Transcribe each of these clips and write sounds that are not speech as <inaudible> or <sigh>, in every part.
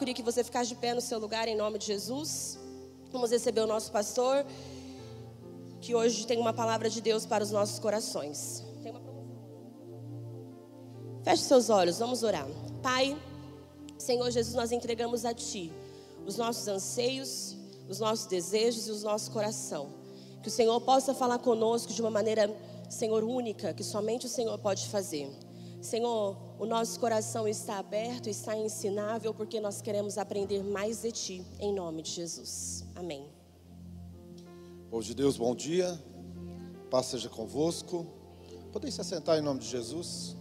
queria que você ficasse de pé no seu lugar em nome de Jesus. Vamos receber o nosso pastor, que hoje tem uma palavra de Deus para os nossos corações. Feche seus olhos, vamos orar. Pai, Senhor Jesus, nós entregamos a Ti os nossos anseios, os nossos desejos e os nossos coração. Que o Senhor possa falar conosco de uma maneira, Senhor, única, que somente o Senhor pode fazer. Senhor, o nosso coração está aberto, está ensinável, porque nós queremos aprender mais de Ti, em nome de Jesus. Amém. Povo de Deus, bom dia. Paz seja convosco. Podem se assentar em nome de Jesus.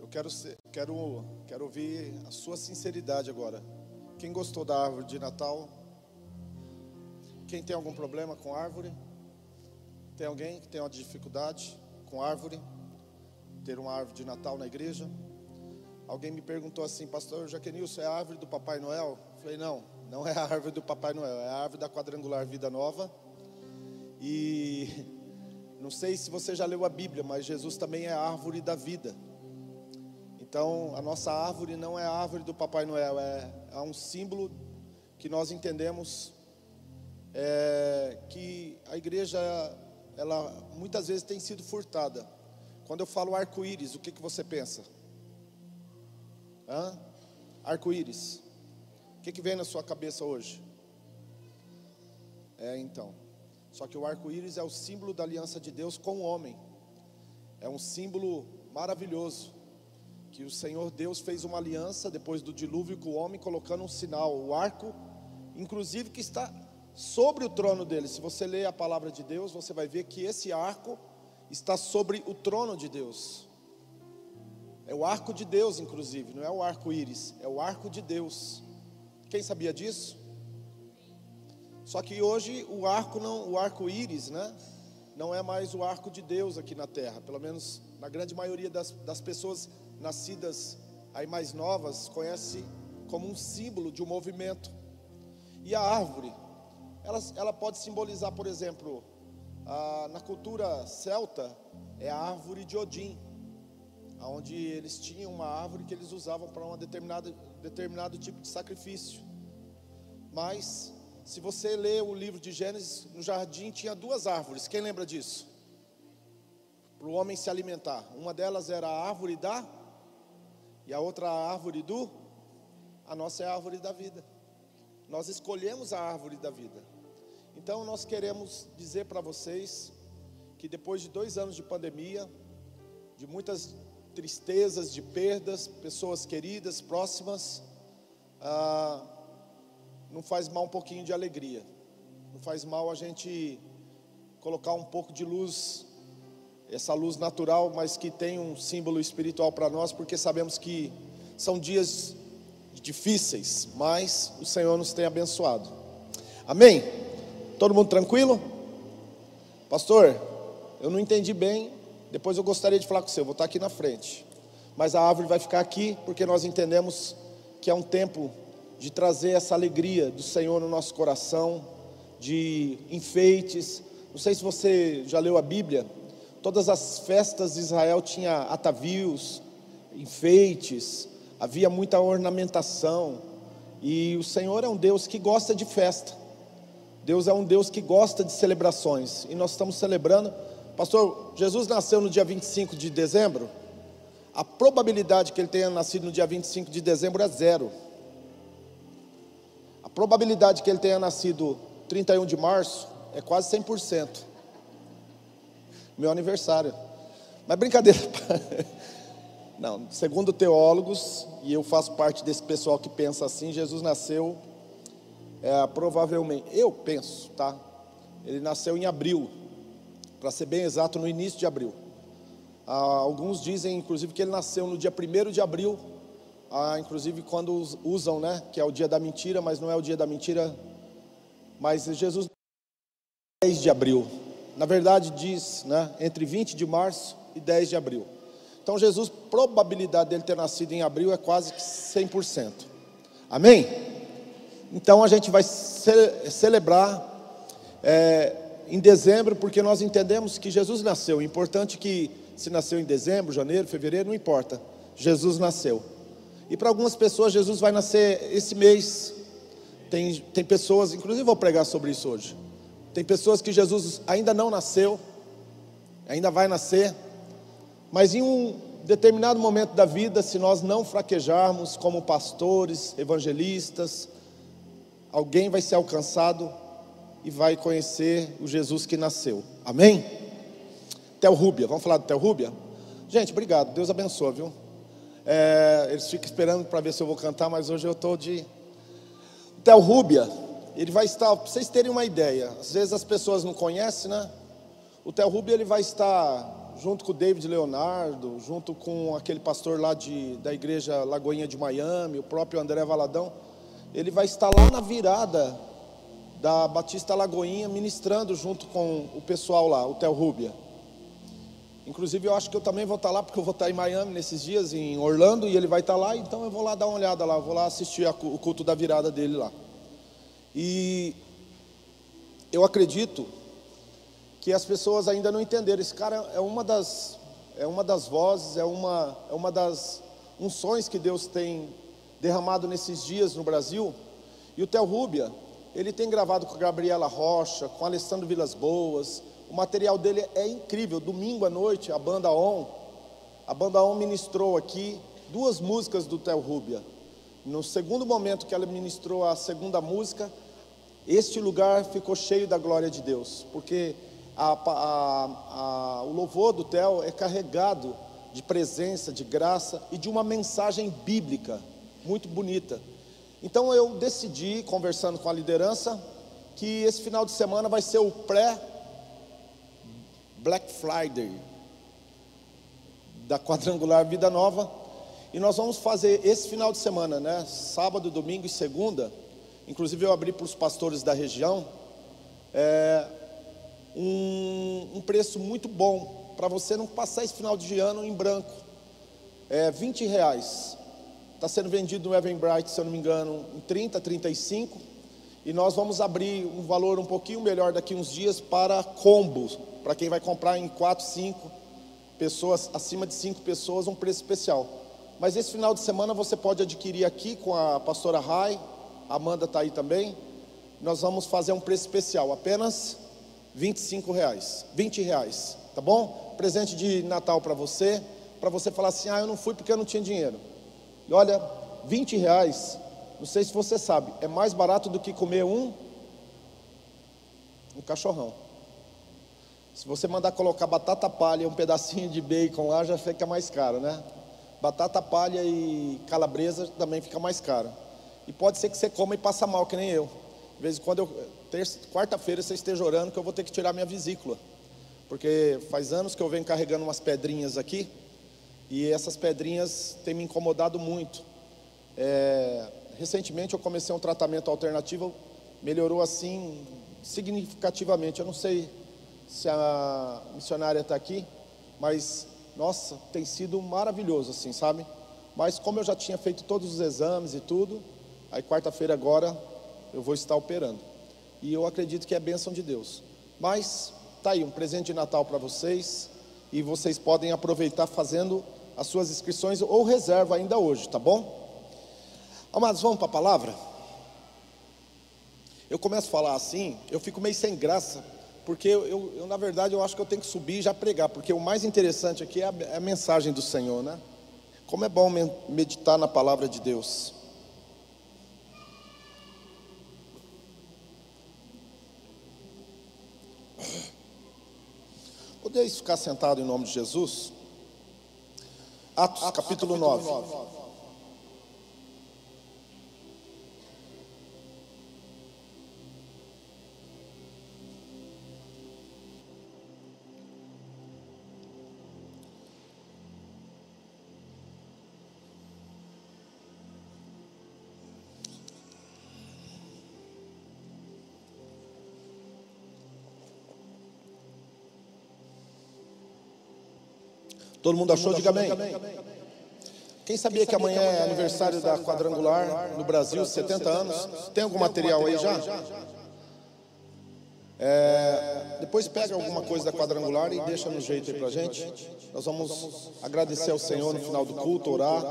Eu quero, ser, quero, quero ouvir a sua sinceridade agora. Quem gostou da árvore de Natal? Quem tem algum problema com árvore? Tem alguém que tem uma dificuldade com árvore? Ter uma árvore de Natal na igreja? Alguém me perguntou assim, pastor Jaquenilson, é a árvore do Papai Noel? Eu falei, não, não é a árvore do Papai Noel, é a árvore da quadrangular Vida Nova. E <laughs> não sei se você já leu a Bíblia, mas Jesus também é a árvore da vida. Então, a nossa árvore não é a árvore do Papai Noel, é, é um símbolo que nós entendemos é, que a igreja, ela muitas vezes tem sido furtada. Quando eu falo arco-íris, o que, que você pensa? Arco-íris. O que, que vem na sua cabeça hoje? É, então. Só que o arco-íris é o símbolo da aliança de Deus com o homem. É um símbolo maravilhoso que o Senhor Deus fez uma aliança depois do dilúvio com o homem, colocando um sinal, o arco, inclusive que está sobre o trono dele. Se você ler a palavra de Deus, você vai ver que esse arco está sobre o trono de Deus. É o arco de Deus, inclusive, não é o arco-íris, é o arco de Deus. Quem sabia disso? Só que hoje o arco não, o arco-íris, né? Não é mais o arco de Deus aqui na terra. Pelo menos na grande maioria das, das pessoas nascidas aí mais novas, conhece como um símbolo de um movimento. E a árvore, ela, ela pode simbolizar, por exemplo, a, na cultura celta, é a árvore de Odin, onde eles tinham uma árvore que eles usavam para um determinado, determinado tipo de sacrifício. Mas, se você ler o livro de Gênesis, no jardim tinha duas árvores, quem lembra disso? Para o homem se alimentar. Uma delas era a árvore da e a outra árvore do? A nossa é a árvore da vida. Nós escolhemos a árvore da vida. Então nós queremos dizer para vocês que depois de dois anos de pandemia, de muitas tristezas, de perdas, pessoas queridas, próximas, ah, não faz mal um pouquinho de alegria. Não faz mal a gente colocar um pouco de luz essa luz natural, mas que tem um símbolo espiritual para nós, porque sabemos que são dias difíceis, mas o Senhor nos tem abençoado. Amém? Todo mundo tranquilo? Pastor, eu não entendi bem, depois eu gostaria de falar com você, eu vou estar aqui na frente. Mas a árvore vai ficar aqui, porque nós entendemos que é um tempo de trazer essa alegria do Senhor no nosso coração, de enfeites. Não sei se você já leu a Bíblia, Todas as festas de Israel tinha atavios, enfeites, havia muita ornamentação. E o Senhor é um Deus que gosta de festa. Deus é um Deus que gosta de celebrações. E nós estamos celebrando. Pastor, Jesus nasceu no dia 25 de dezembro. A probabilidade que ele tenha nascido no dia 25 de dezembro é zero. A probabilidade que ele tenha nascido 31 de março é quase 100% meu aniversário. Mas brincadeira. <laughs> Não, segundo teólogos, e eu faço parte desse pessoal que pensa assim, Jesus nasceu é, provavelmente, eu penso, tá? Ele nasceu em abril, para ser bem exato, no início de abril. Ah, alguns dizem, inclusive, que ele nasceu no dia 1 de abril, ah, inclusive quando usam, né? Que é o dia da mentira, mas não é o dia da mentira. Mas Jesus 10 de abril, na verdade diz, né, entre 20 de março e 10 de abril. Então Jesus, probabilidade dele ter nascido em abril é quase que 100%. Amém? Então a gente vai ce celebrar é, em dezembro, porque nós entendemos que Jesus nasceu. Importante que se nasceu em dezembro, janeiro, fevereiro, não importa. Jesus nasceu. E para algumas pessoas, Jesus vai nascer esse mês. Tem, tem pessoas, inclusive vou pregar sobre isso hoje. Tem pessoas que Jesus ainda não nasceu, ainda vai nascer, mas em um determinado momento da vida, se nós não fraquejarmos como pastores, evangelistas, alguém vai ser alcançado e vai conhecer o Jesus que nasceu. Amém? Tel Rúbia, vamos falar do Tel Rúbia? Gente, obrigado, Deus abençoe, viu? É, eles ficam esperando para ver se eu vou cantar, mas hoje eu estou de. Tel Rúbia, ele vai estar, para vocês terem uma ideia, às vezes as pessoas não conhecem, né? O Tel Rúbia ele vai estar junto com o David Leonardo, junto com aquele pastor lá de, da igreja Lagoinha de Miami, o próprio André Valadão. Ele vai estar lá na virada da Batista Lagoinha, ministrando junto com o pessoal lá, o Tel Rúbia. Inclusive, eu acho que eu também vou estar lá, porque eu vou estar em Miami nesses dias, em Orlando, e ele vai estar lá, então eu vou lá dar uma olhada lá, vou lá assistir o culto da virada dele lá. E eu acredito que as pessoas ainda não entenderam. Esse cara é uma das, é uma das vozes, é uma, é uma das unções que Deus tem derramado nesses dias no Brasil. E o Tel Rúbia, ele tem gravado com a Gabriela Rocha, com Alessandro Vilas Boas. O material dele é incrível. Domingo à noite, a banda On, a banda On ministrou aqui duas músicas do Tel Rúbia. No segundo momento que ela ministrou a segunda música, este lugar ficou cheio da glória de Deus, porque a, a, a, o louvor do Theo é carregado de presença, de graça e de uma mensagem bíblica muito bonita. Então eu decidi, conversando com a liderança, que esse final de semana vai ser o pré Black Friday da quadrangular Vida Nova. E nós vamos fazer esse final de semana, né? Sábado, domingo e segunda. Inclusive eu abri para os pastores da região. É, um, um preço muito bom para você não passar esse final de ano em branco. É 20 reais. Está sendo vendido no Eventbrite, se eu não me engano, em 30, 35. E nós vamos abrir um valor um pouquinho melhor daqui uns dias para combos, para quem vai comprar em 4, 5 pessoas, acima de 5 pessoas, um preço especial. Mas esse final de semana você pode adquirir aqui com a pastora Rai, Amanda está aí também. Nós vamos fazer um preço especial, apenas 25 reais, 20 reais, tá bom? Presente de Natal para você, para você falar assim, ah, eu não fui porque eu não tinha dinheiro. E olha, 20 reais, não sei se você sabe, é mais barato do que comer um, um cachorrão. Se você mandar colocar batata palha e um pedacinho de bacon lá, já fica mais caro, né? Batata palha e calabresa também fica mais caro. E pode ser que você coma e passa mal, que nem eu. De vez em quando eu, quarta-feira você esteja orando que eu vou ter que tirar minha vesícula. Porque faz anos que eu venho carregando umas pedrinhas aqui, e essas pedrinhas têm me incomodado muito. É, recentemente eu comecei um tratamento alternativo, melhorou assim significativamente. Eu não sei se a missionária está aqui, mas nossa, tem sido maravilhoso assim, sabe? Mas como eu já tinha feito todos os exames e tudo, aí quarta-feira agora eu vou estar operando e eu acredito que é bênção de Deus. Mas tá aí um presente de Natal para vocês e vocês podem aproveitar fazendo as suas inscrições ou reserva ainda hoje, tá bom? Amados, vamos para a palavra? Eu começo a falar assim, eu fico meio sem graça, porque eu, eu, eu, na verdade eu acho que eu tenho que subir e já pregar, porque o mais interessante aqui é a, é a mensagem do Senhor, né? Como é bom meditar na palavra de Deus. Podeis ficar sentado em nome de Jesus? Atos, capítulo 9. Todo mundo achou? Diga amém. Quem sabia que amanhã é aniversário da quadrangular no Brasil, 70 anos? Tem algum material aí já? É, depois pega alguma coisa da quadrangular e deixa no jeito aí pra gente. Nós vamos agradecer ao Senhor no final do culto, orar,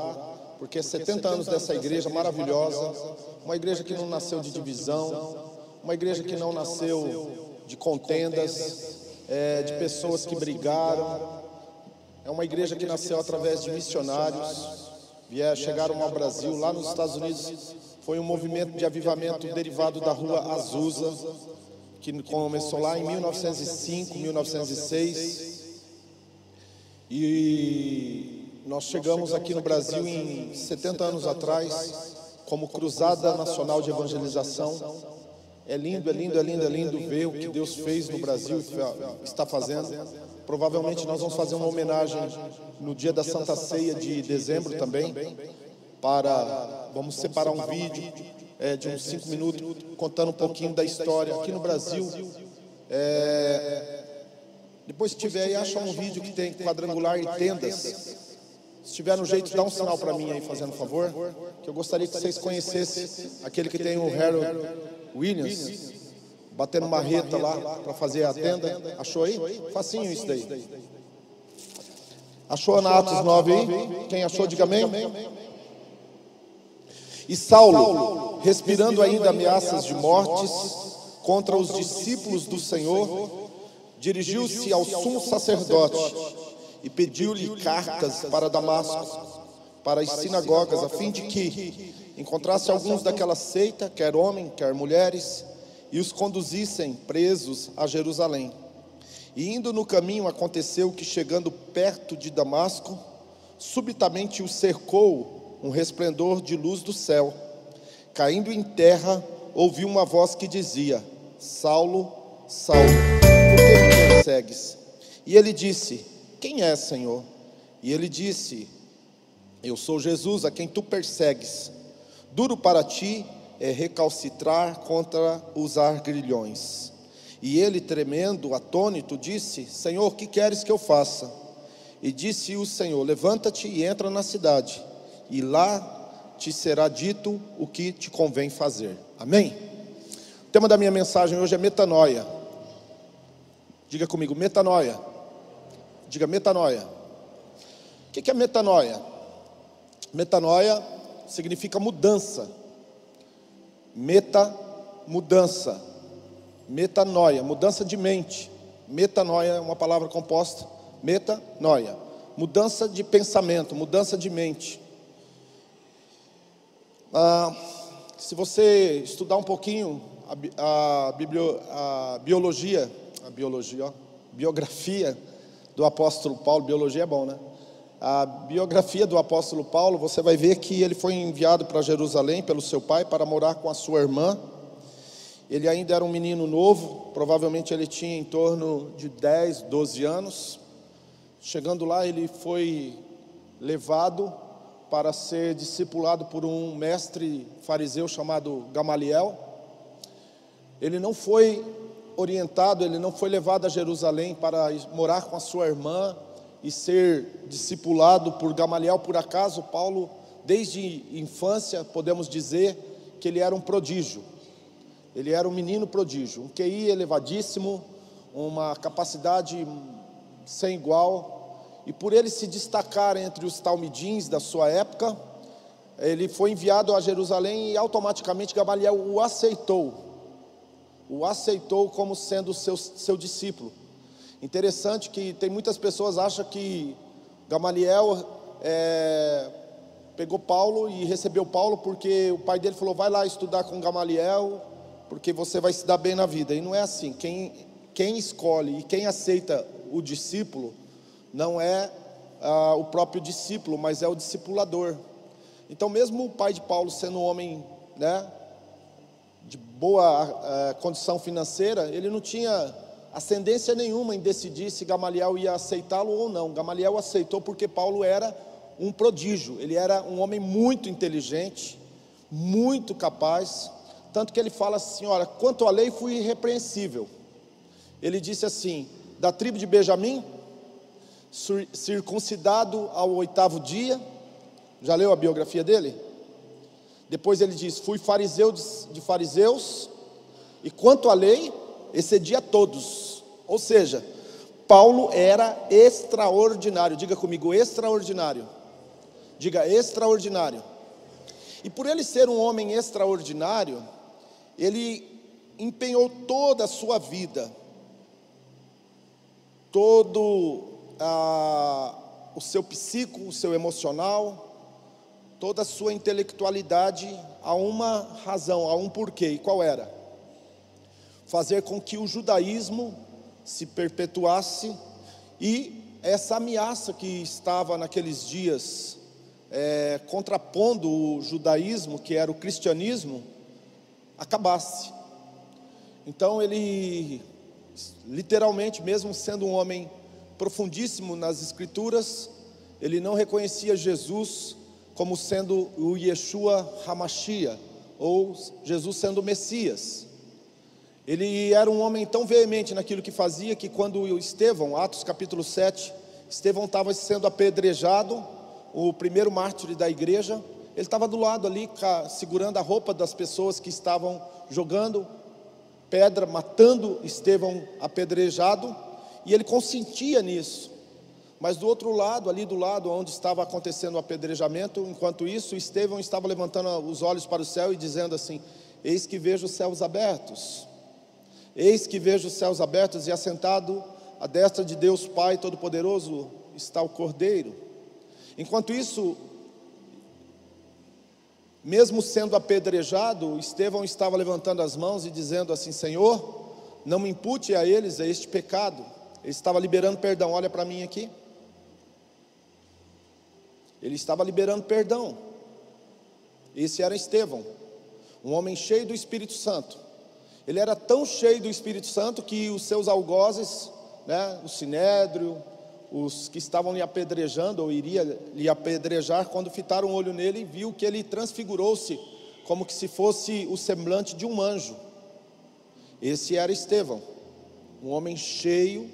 porque 70 anos dessa igreja maravilhosa, uma igreja que não nasceu de divisão, uma igreja que não nasceu de contendas, é, de pessoas que brigaram. É uma igreja que nasceu através de missionários, vier, chegaram ao Brasil, lá nos Estados Unidos foi um movimento de avivamento derivado da rua Azusa, que começou lá em 1905, 1906. E nós chegamos aqui no Brasil em 70 anos atrás, como Cruzada Nacional de Evangelização. É lindo, é lindo, é lindo, é lindo ver o que Deus fez no Brasil, está fazendo. Provavelmente nós vamos fazer uma homenagem no dia da Santa Ceia de dezembro também, para vamos separar um vídeo é, de uns cinco minutos contando um pouquinho da história aqui no Brasil. É, depois se tiver aí, acha um vídeo que tem quadrangular e tendas. Se tiver no jeito, dá um sinal para mim aí, fazendo favor. Que eu gostaria que vocês conhecessem aquele que tem o Harold Williams, batendo marreta lá para fazer a tenda. Achou aí? Facinho isso daí. Achou na Atos 9 aí? Quem achou, diga amém. E Saulo, respirando ainda ameaças de mortes contra os discípulos do Senhor, dirigiu-se ao sumo sacerdote e pediu-lhe cartas para Damasco, para as sinagogas, a fim de que encontrasse alguns daquela seita, quer homem, quer mulheres, e os conduzissem presos a Jerusalém. E indo no caminho, aconteceu que, chegando perto de Damasco, subitamente o cercou um resplendor de luz do céu. Caindo em terra, ouviu uma voz que dizia: Saulo, Saulo, por que me persegues? E ele disse: Quem é, Senhor? E ele disse: Eu sou Jesus, a quem tu persegues. Duro para ti é recalcitrar contra os arguilhões. E ele, tremendo, atônito, disse: Senhor, que queres que eu faça? E disse o Senhor: Levanta-te e entra na cidade, e lá te será dito o que te convém fazer. Amém? O tema da minha mensagem hoje é metanoia. Diga comigo, metanoia. Diga metanoia. O que é metanoia? Metanoia significa mudança Meta, mudança. Metanoia, mudança de mente. Metanoia é uma palavra composta. Metanoia, mudança de pensamento, mudança de mente. Ah, se você estudar um pouquinho a, a, biblio, a biologia, a biologia, ó, biografia do apóstolo Paulo, biologia é bom, né? A biografia do apóstolo Paulo, você vai ver que ele foi enviado para Jerusalém pelo seu pai para morar com a sua irmã. Ele ainda era um menino novo, provavelmente ele tinha em torno de 10, 12 anos. Chegando lá, ele foi levado para ser discipulado por um mestre fariseu chamado Gamaliel. Ele não foi orientado, ele não foi levado a Jerusalém para morar com a sua irmã, e ser discipulado por Gamaliel, por acaso, Paulo, desde infância, podemos dizer que ele era um prodígio. Ele era um menino prodígio, um QI elevadíssimo, uma capacidade sem igual, e por ele se destacar entre os talmidins da sua época, ele foi enviado a Jerusalém e automaticamente Gamaliel o aceitou, o aceitou como sendo seu, seu discípulo. Interessante que tem muitas pessoas acham que Gamaliel é, pegou Paulo e recebeu Paulo porque o pai dele falou: vai lá estudar com Gamaliel, porque você vai se dar bem na vida. E não é assim. Quem, quem escolhe e quem aceita o discípulo não é ah, o próprio discípulo, mas é o discipulador. Então, mesmo o pai de Paulo sendo um homem né, de boa ah, condição financeira, ele não tinha ascendência nenhuma em decidir se Gamaliel ia aceitá-lo ou não. Gamaliel aceitou porque Paulo era um prodígio, ele era um homem muito inteligente, muito capaz, tanto que ele fala assim: olha, quanto à lei fui irrepreensível. Ele disse assim: da tribo de Benjamim, circuncidado ao oitavo dia, já leu a biografia dele? Depois ele diz: fui fariseu de fariseus, e quanto à lei, excedia todos. Ou seja, Paulo era extraordinário. Diga comigo, extraordinário. Diga extraordinário. E por ele ser um homem extraordinário, ele empenhou toda a sua vida, todo ah, o seu psico, o seu emocional, toda a sua intelectualidade a uma razão, a um porquê. E qual era? Fazer com que o judaísmo se perpetuasse e essa ameaça que estava naqueles dias é, contrapondo o judaísmo, que era o cristianismo, acabasse. Então ele, literalmente, mesmo sendo um homem profundíssimo nas escrituras, ele não reconhecia Jesus como sendo o Yeshua Hamashia, ou Jesus sendo o Messias. Ele era um homem tão veemente naquilo que fazia que quando Estevão, Atos capítulo 7, Estevão estava sendo apedrejado, o primeiro mártir da igreja, ele estava do lado ali, segurando a roupa das pessoas que estavam jogando pedra, matando Estevão apedrejado, e ele consentia nisso. Mas do outro lado, ali do lado onde estava acontecendo o apedrejamento, enquanto isso, Estevão estava levantando os olhos para o céu e dizendo assim: Eis que vejo os céus abertos, eis que vejo os céus abertos, e assentado à destra de Deus Pai Todo-Poderoso está o Cordeiro. Enquanto isso, mesmo sendo apedrejado, Estevão estava levantando as mãos e dizendo assim: Senhor, não me impute a eles este pecado. Ele estava liberando perdão, olha para mim aqui. Ele estava liberando perdão. Esse era Estevão, um homem cheio do Espírito Santo. Ele era tão cheio do Espírito Santo que os seus algozes, né, o sinédrio, os que estavam lhe apedrejando, ou iria lhe apedrejar, quando fitaram o olho nele, viu que ele transfigurou-se, como que se fosse o semblante de um anjo. Esse era Estevão, um homem cheio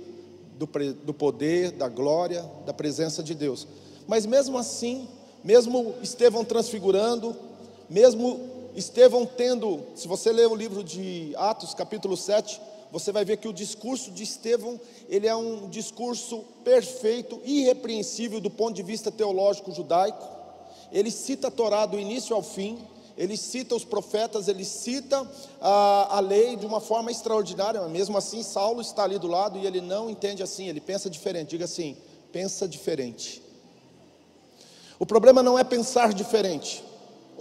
do, do poder, da glória, da presença de Deus. Mas mesmo assim, mesmo Estevão transfigurando, mesmo Estevão tendo, se você ler o livro de Atos, capítulo 7, você vai ver que o discurso de Estevão, ele é um discurso perfeito, irrepreensível do ponto de vista teológico judaico. Ele cita a Torá do início ao fim, ele cita os profetas, ele cita a, a lei de uma forma extraordinária, mas mesmo assim Saulo está ali do lado e ele não entende assim, ele pensa diferente. Diga assim: pensa diferente. O problema não é pensar diferente.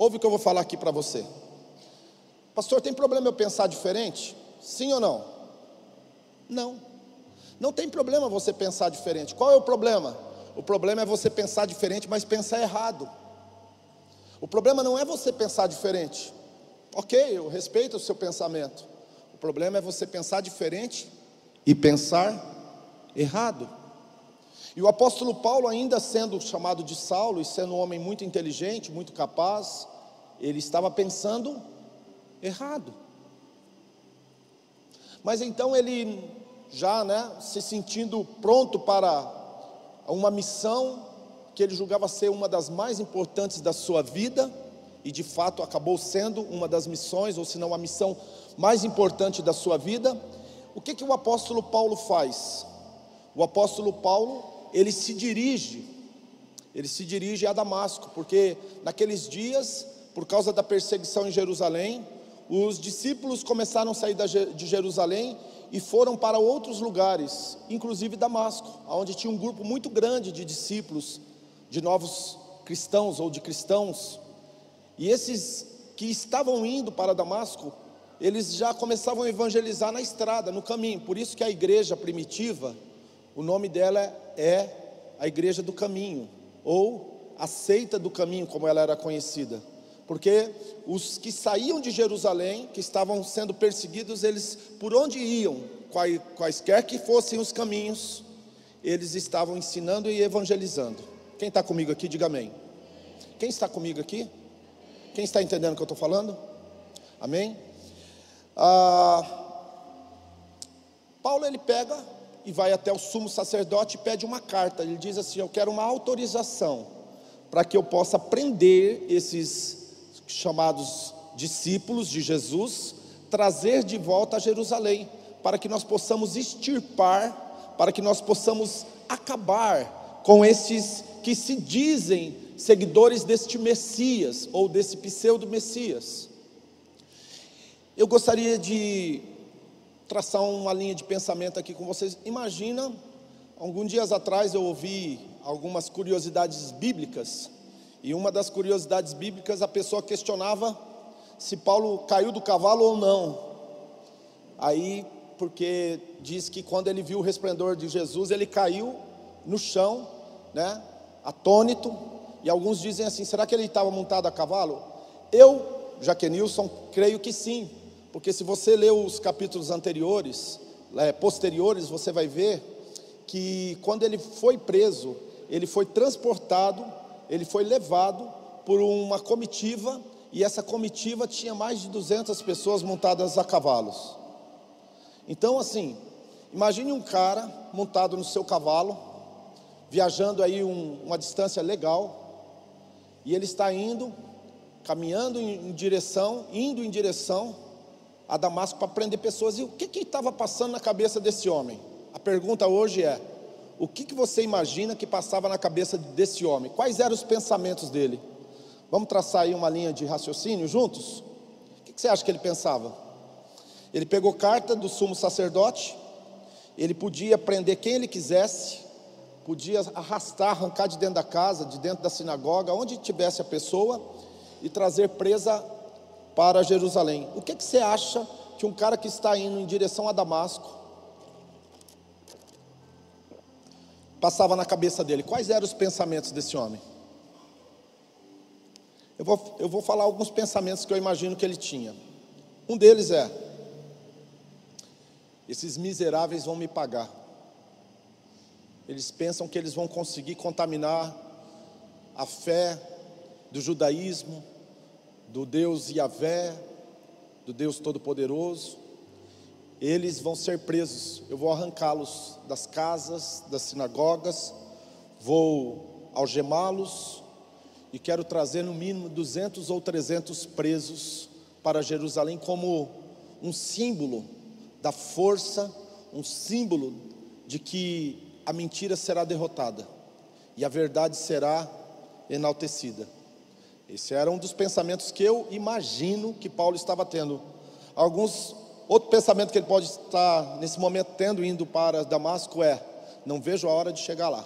Ouve o que eu vou falar aqui para você. Pastor, tem problema eu pensar diferente? Sim ou não? Não. Não tem problema você pensar diferente. Qual é o problema? O problema é você pensar diferente, mas pensar errado. O problema não é você pensar diferente. Ok, eu respeito o seu pensamento. O problema é você pensar diferente e pensar errado. E o apóstolo Paulo, ainda sendo chamado de Saulo e sendo um homem muito inteligente, muito capaz, ele estava pensando errado. Mas então ele já né, se sentindo pronto para uma missão que ele julgava ser uma das mais importantes da sua vida, e de fato acabou sendo uma das missões, ou se não a missão mais importante da sua vida. O que, que o apóstolo Paulo faz? O apóstolo Paulo, ele se dirige, ele se dirige a Damasco, porque naqueles dias, por causa da perseguição em Jerusalém, os discípulos começaram a sair de Jerusalém e foram para outros lugares, inclusive Damasco, onde tinha um grupo muito grande de discípulos, de novos cristãos ou de cristãos. E esses que estavam indo para Damasco, eles já começavam a evangelizar na estrada, no caminho. Por isso que a igreja primitiva, o nome dela é a igreja do caminho, ou a seita do caminho, como ela era conhecida porque os que saíam de Jerusalém, que estavam sendo perseguidos, eles por onde iam, quaisquer que fossem os caminhos, eles estavam ensinando e evangelizando. Quem está comigo aqui, diga amém. Quem está comigo aqui? Quem está entendendo o que eu estou falando? Amém? Ah, Paulo ele pega e vai até o sumo sacerdote e pede uma carta. Ele diz assim: Eu quero uma autorização para que eu possa prender esses chamados discípulos de Jesus, trazer de volta a Jerusalém, para que nós possamos extirpar, para que nós possamos acabar com esses que se dizem seguidores deste Messias ou desse pseudo-Messias. Eu gostaria de traçar uma linha de pensamento aqui com vocês. Imagina, alguns dias atrás eu ouvi algumas curiosidades bíblicas, e uma das curiosidades bíblicas a pessoa questionava se Paulo caiu do cavalo ou não. Aí, porque diz que quando ele viu o resplendor de Jesus, ele caiu no chão, né, atônito, e alguns dizem assim: será que ele estava montado a cavalo? Eu, Jaquenilson, creio que sim, porque se você ler os capítulos anteriores, é, posteriores, você vai ver que quando ele foi preso, ele foi transportado, ele foi levado por uma comitiva, e essa comitiva tinha mais de 200 pessoas montadas a cavalos. Então, assim, imagine um cara montado no seu cavalo, viajando aí um, uma distância legal, e ele está indo, caminhando em, em direção, indo em direção a Damasco para prender pessoas. E o que estava passando na cabeça desse homem? A pergunta hoje é: o que, que você imagina que passava na cabeça desse homem? Quais eram os pensamentos dele? Vamos traçar aí uma linha de raciocínio juntos? O que, que você acha que ele pensava? Ele pegou carta do sumo sacerdote, ele podia prender quem ele quisesse, podia arrastar, arrancar de dentro da casa, de dentro da sinagoga, onde tivesse a pessoa, e trazer presa para Jerusalém. O que, que você acha que um cara que está indo em direção a Damasco passava na cabeça dele? Quais eram os pensamentos desse homem? Eu vou, eu vou falar alguns pensamentos que eu imagino que ele tinha. Um deles é: esses miseráveis vão me pagar. Eles pensam que eles vão conseguir contaminar a fé do judaísmo, do Deus Yahvé, do Deus Todo-Poderoso, eles vão ser presos. Eu vou arrancá-los das casas, das sinagogas, vou algemá-los e quero trazer no mínimo 200 ou 300 presos para Jerusalém como um símbolo da força, um símbolo de que a mentira será derrotada e a verdade será enaltecida. Esse era um dos pensamentos que eu imagino que Paulo estava tendo. Alguns outro pensamento que ele pode estar nesse momento tendo indo para Damasco é: não vejo a hora de chegar lá.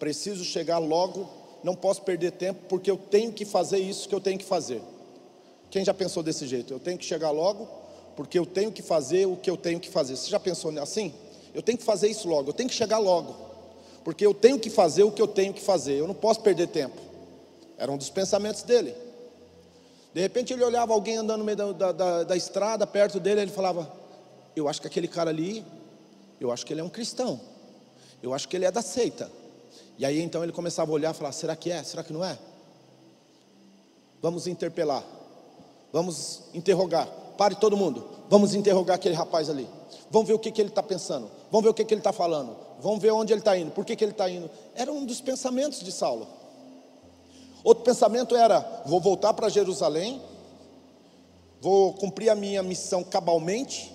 Preciso chegar logo, não posso perder tempo porque eu tenho que fazer isso que eu tenho que fazer. Quem já pensou desse jeito? Eu tenho que chegar logo porque eu tenho que fazer o que eu tenho que fazer. Você já pensou assim? Eu tenho que fazer isso logo, eu tenho que chegar logo, porque eu tenho que fazer o que eu tenho que fazer. Eu não posso perder tempo. Era um dos pensamentos dele. De repente ele olhava alguém andando no meio da, da, da, da estrada, perto dele, ele falava: Eu acho que aquele cara ali, eu acho que ele é um cristão. Eu acho que ele é da seita. E aí então ele começava a olhar e falar: Será que é? Será que não é? Vamos interpelar. Vamos interrogar. Pare todo mundo. Vamos interrogar aquele rapaz ali. Vamos ver o que, que ele está pensando. Vamos ver o que, que ele está falando. Vamos ver onde ele está indo. Por que, que ele está indo. Era um dos pensamentos de Saulo. Outro pensamento era: vou voltar para Jerusalém, vou cumprir a minha missão cabalmente,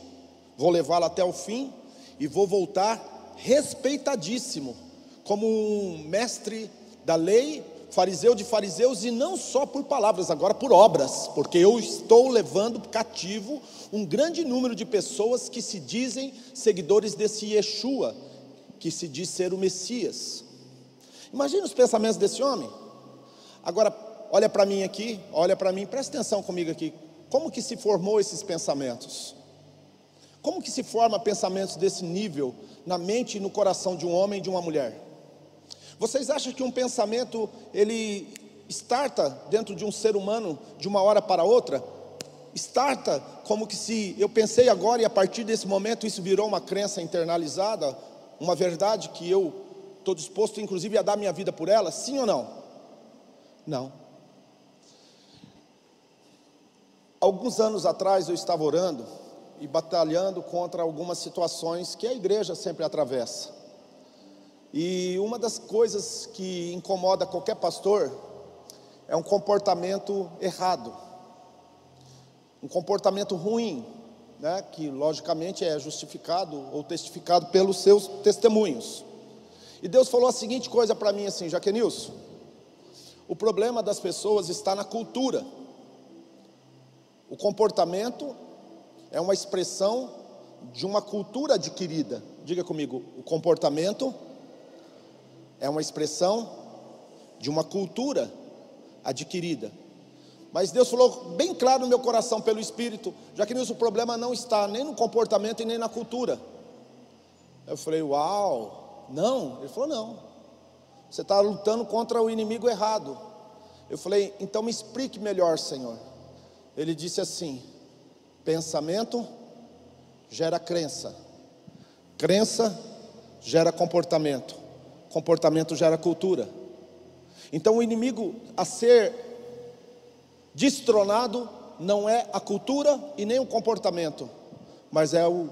vou levá-la até o fim e vou voltar respeitadíssimo, como um mestre da lei, fariseu de fariseus, e não só por palavras, agora por obras, porque eu estou levando cativo um grande número de pessoas que se dizem seguidores desse Yeshua, que se diz ser o Messias. Imagina os pensamentos desse homem. Agora, olha para mim aqui, olha para mim, presta atenção comigo aqui. Como que se formou esses pensamentos? Como que se forma pensamentos desse nível na mente e no coração de um homem e de uma mulher? Vocês acham que um pensamento ele starta dentro de um ser humano de uma hora para outra? Starta como que se eu pensei agora e a partir desse momento isso virou uma crença internalizada, uma verdade que eu estou disposto inclusive a dar minha vida por ela? Sim ou não? Não. Alguns anos atrás eu estava orando e batalhando contra algumas situações que a igreja sempre atravessa. E uma das coisas que incomoda qualquer pastor é um comportamento errado, um comportamento ruim, né, que logicamente é justificado ou testificado pelos seus testemunhos. E Deus falou a seguinte coisa para mim assim, Jaquenilson, o problema das pessoas está na cultura. O comportamento é uma expressão de uma cultura adquirida. Diga comigo, o comportamento é uma expressão de uma cultura adquirida. Mas Deus falou bem claro no meu coração pelo Espírito, já que o problema não está nem no comportamento e nem na cultura. Eu falei, uau, não. Ele falou, não. Você está lutando contra o inimigo errado. Eu falei, então me explique melhor, Senhor. Ele disse assim: pensamento gera crença, crença gera comportamento, comportamento gera cultura. Então o inimigo a ser destronado não é a cultura e nem o comportamento, mas é o,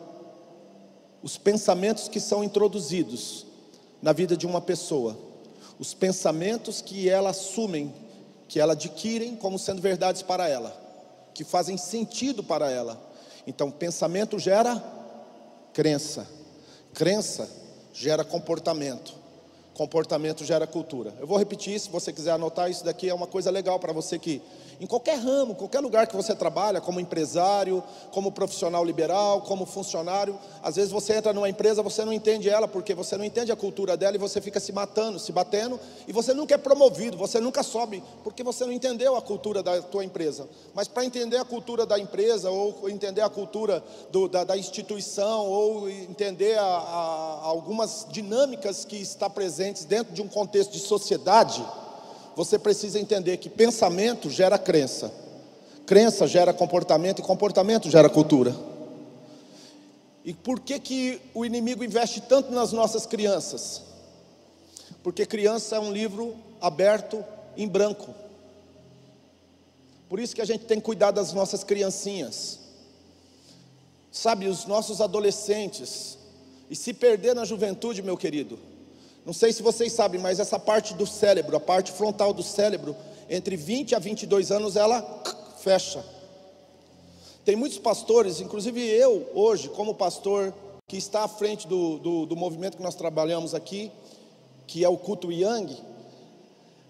os pensamentos que são introduzidos na vida de uma pessoa, os pensamentos que ela assumem, que ela adquirem como sendo verdades para ela, que fazem sentido para ela. Então, pensamento gera crença, crença gera comportamento, comportamento gera cultura. Eu vou repetir, se você quiser anotar, isso daqui é uma coisa legal para você que em qualquer ramo, qualquer lugar que você trabalha, como empresário, como profissional liberal, como funcionário, às vezes você entra numa empresa, você não entende ela, porque você não entende a cultura dela e você fica se matando, se batendo, e você nunca é promovido, você nunca sobe, porque você não entendeu a cultura da tua empresa. Mas para entender a cultura da empresa, ou entender a cultura do, da, da, instituição, ou entender a, a, algumas dinâmicas que está presentes dentro de um contexto de sociedade, você precisa entender que pensamento gera crença, crença gera comportamento e comportamento gera cultura. E por que, que o inimigo investe tanto nas nossas crianças? Porque criança é um livro aberto em branco. Por isso que a gente tem que cuidar das nossas criancinhas. Sabe, os nossos adolescentes. E se perder na juventude, meu querido, não sei se vocês sabem, mas essa parte do cérebro, a parte frontal do cérebro, entre 20 a 22 anos, ela fecha. Tem muitos pastores, inclusive eu, hoje, como pastor, que está à frente do, do, do movimento que nós trabalhamos aqui, que é o culto Yang,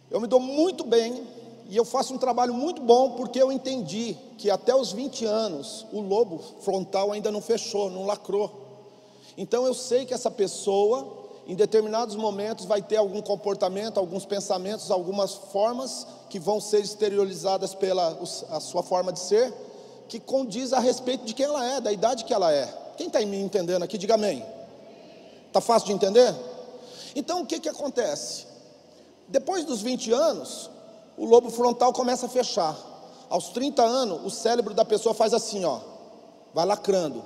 eu me dou muito bem e eu faço um trabalho muito bom porque eu entendi que até os 20 anos o lobo frontal ainda não fechou, não lacrou. Então eu sei que essa pessoa em determinados momentos vai ter algum comportamento, alguns pensamentos, algumas formas que vão ser exteriorizadas pela a sua forma de ser, que condiz a respeito de quem ela é, da idade que ela é. Quem está me entendendo aqui, diga amém. Está fácil de entender? Então o que, que acontece? Depois dos 20 anos, o lobo frontal começa a fechar. Aos 30 anos, o cérebro da pessoa faz assim, ó, vai lacrando.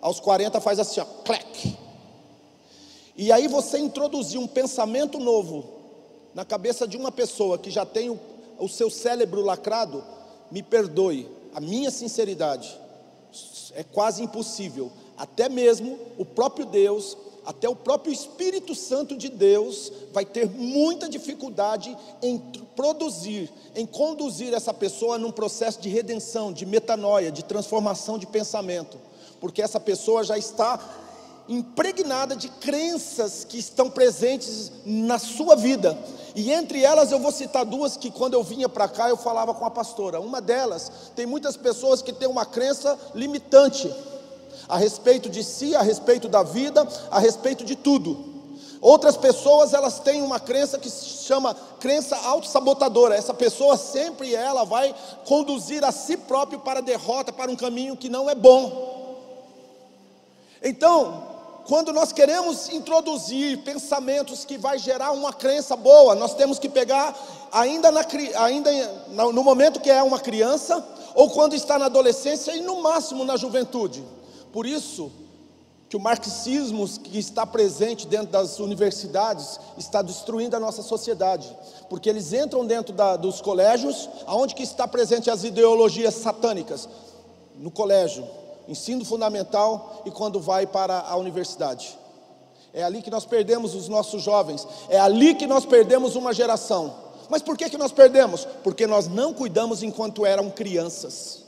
Aos 40 faz assim, ó, clec e aí você introduzir um pensamento novo na cabeça de uma pessoa que já tem o, o seu cérebro lacrado, me perdoe, a minha sinceridade, é quase impossível. Até mesmo o próprio Deus, até o próprio Espírito Santo de Deus vai ter muita dificuldade em produzir, em conduzir essa pessoa num processo de redenção, de metanoia, de transformação de pensamento, porque essa pessoa já está impregnada de crenças que estão presentes na sua vida. E entre elas eu vou citar duas que quando eu vinha para cá eu falava com a pastora. Uma delas, tem muitas pessoas que têm uma crença limitante a respeito de si, a respeito da vida, a respeito de tudo. Outras pessoas, elas têm uma crença que se chama crença autossabotadora. Essa pessoa sempre ela vai conduzir a si próprio para a derrota, para um caminho que não é bom. Então, quando nós queremos introduzir pensamentos que vai gerar uma crença boa, nós temos que pegar ainda, na, ainda no momento que é uma criança, ou quando está na adolescência e no máximo na juventude. Por isso que o marxismo que está presente dentro das universidades está destruindo a nossa sociedade, porque eles entram dentro da, dos colégios, aonde que está presente as ideologias satânicas? No colégio ensino fundamental e quando vai para a universidade. É ali que nós perdemos os nossos jovens, é ali que nós perdemos uma geração. Mas por que, que nós perdemos? Porque nós não cuidamos enquanto eram crianças.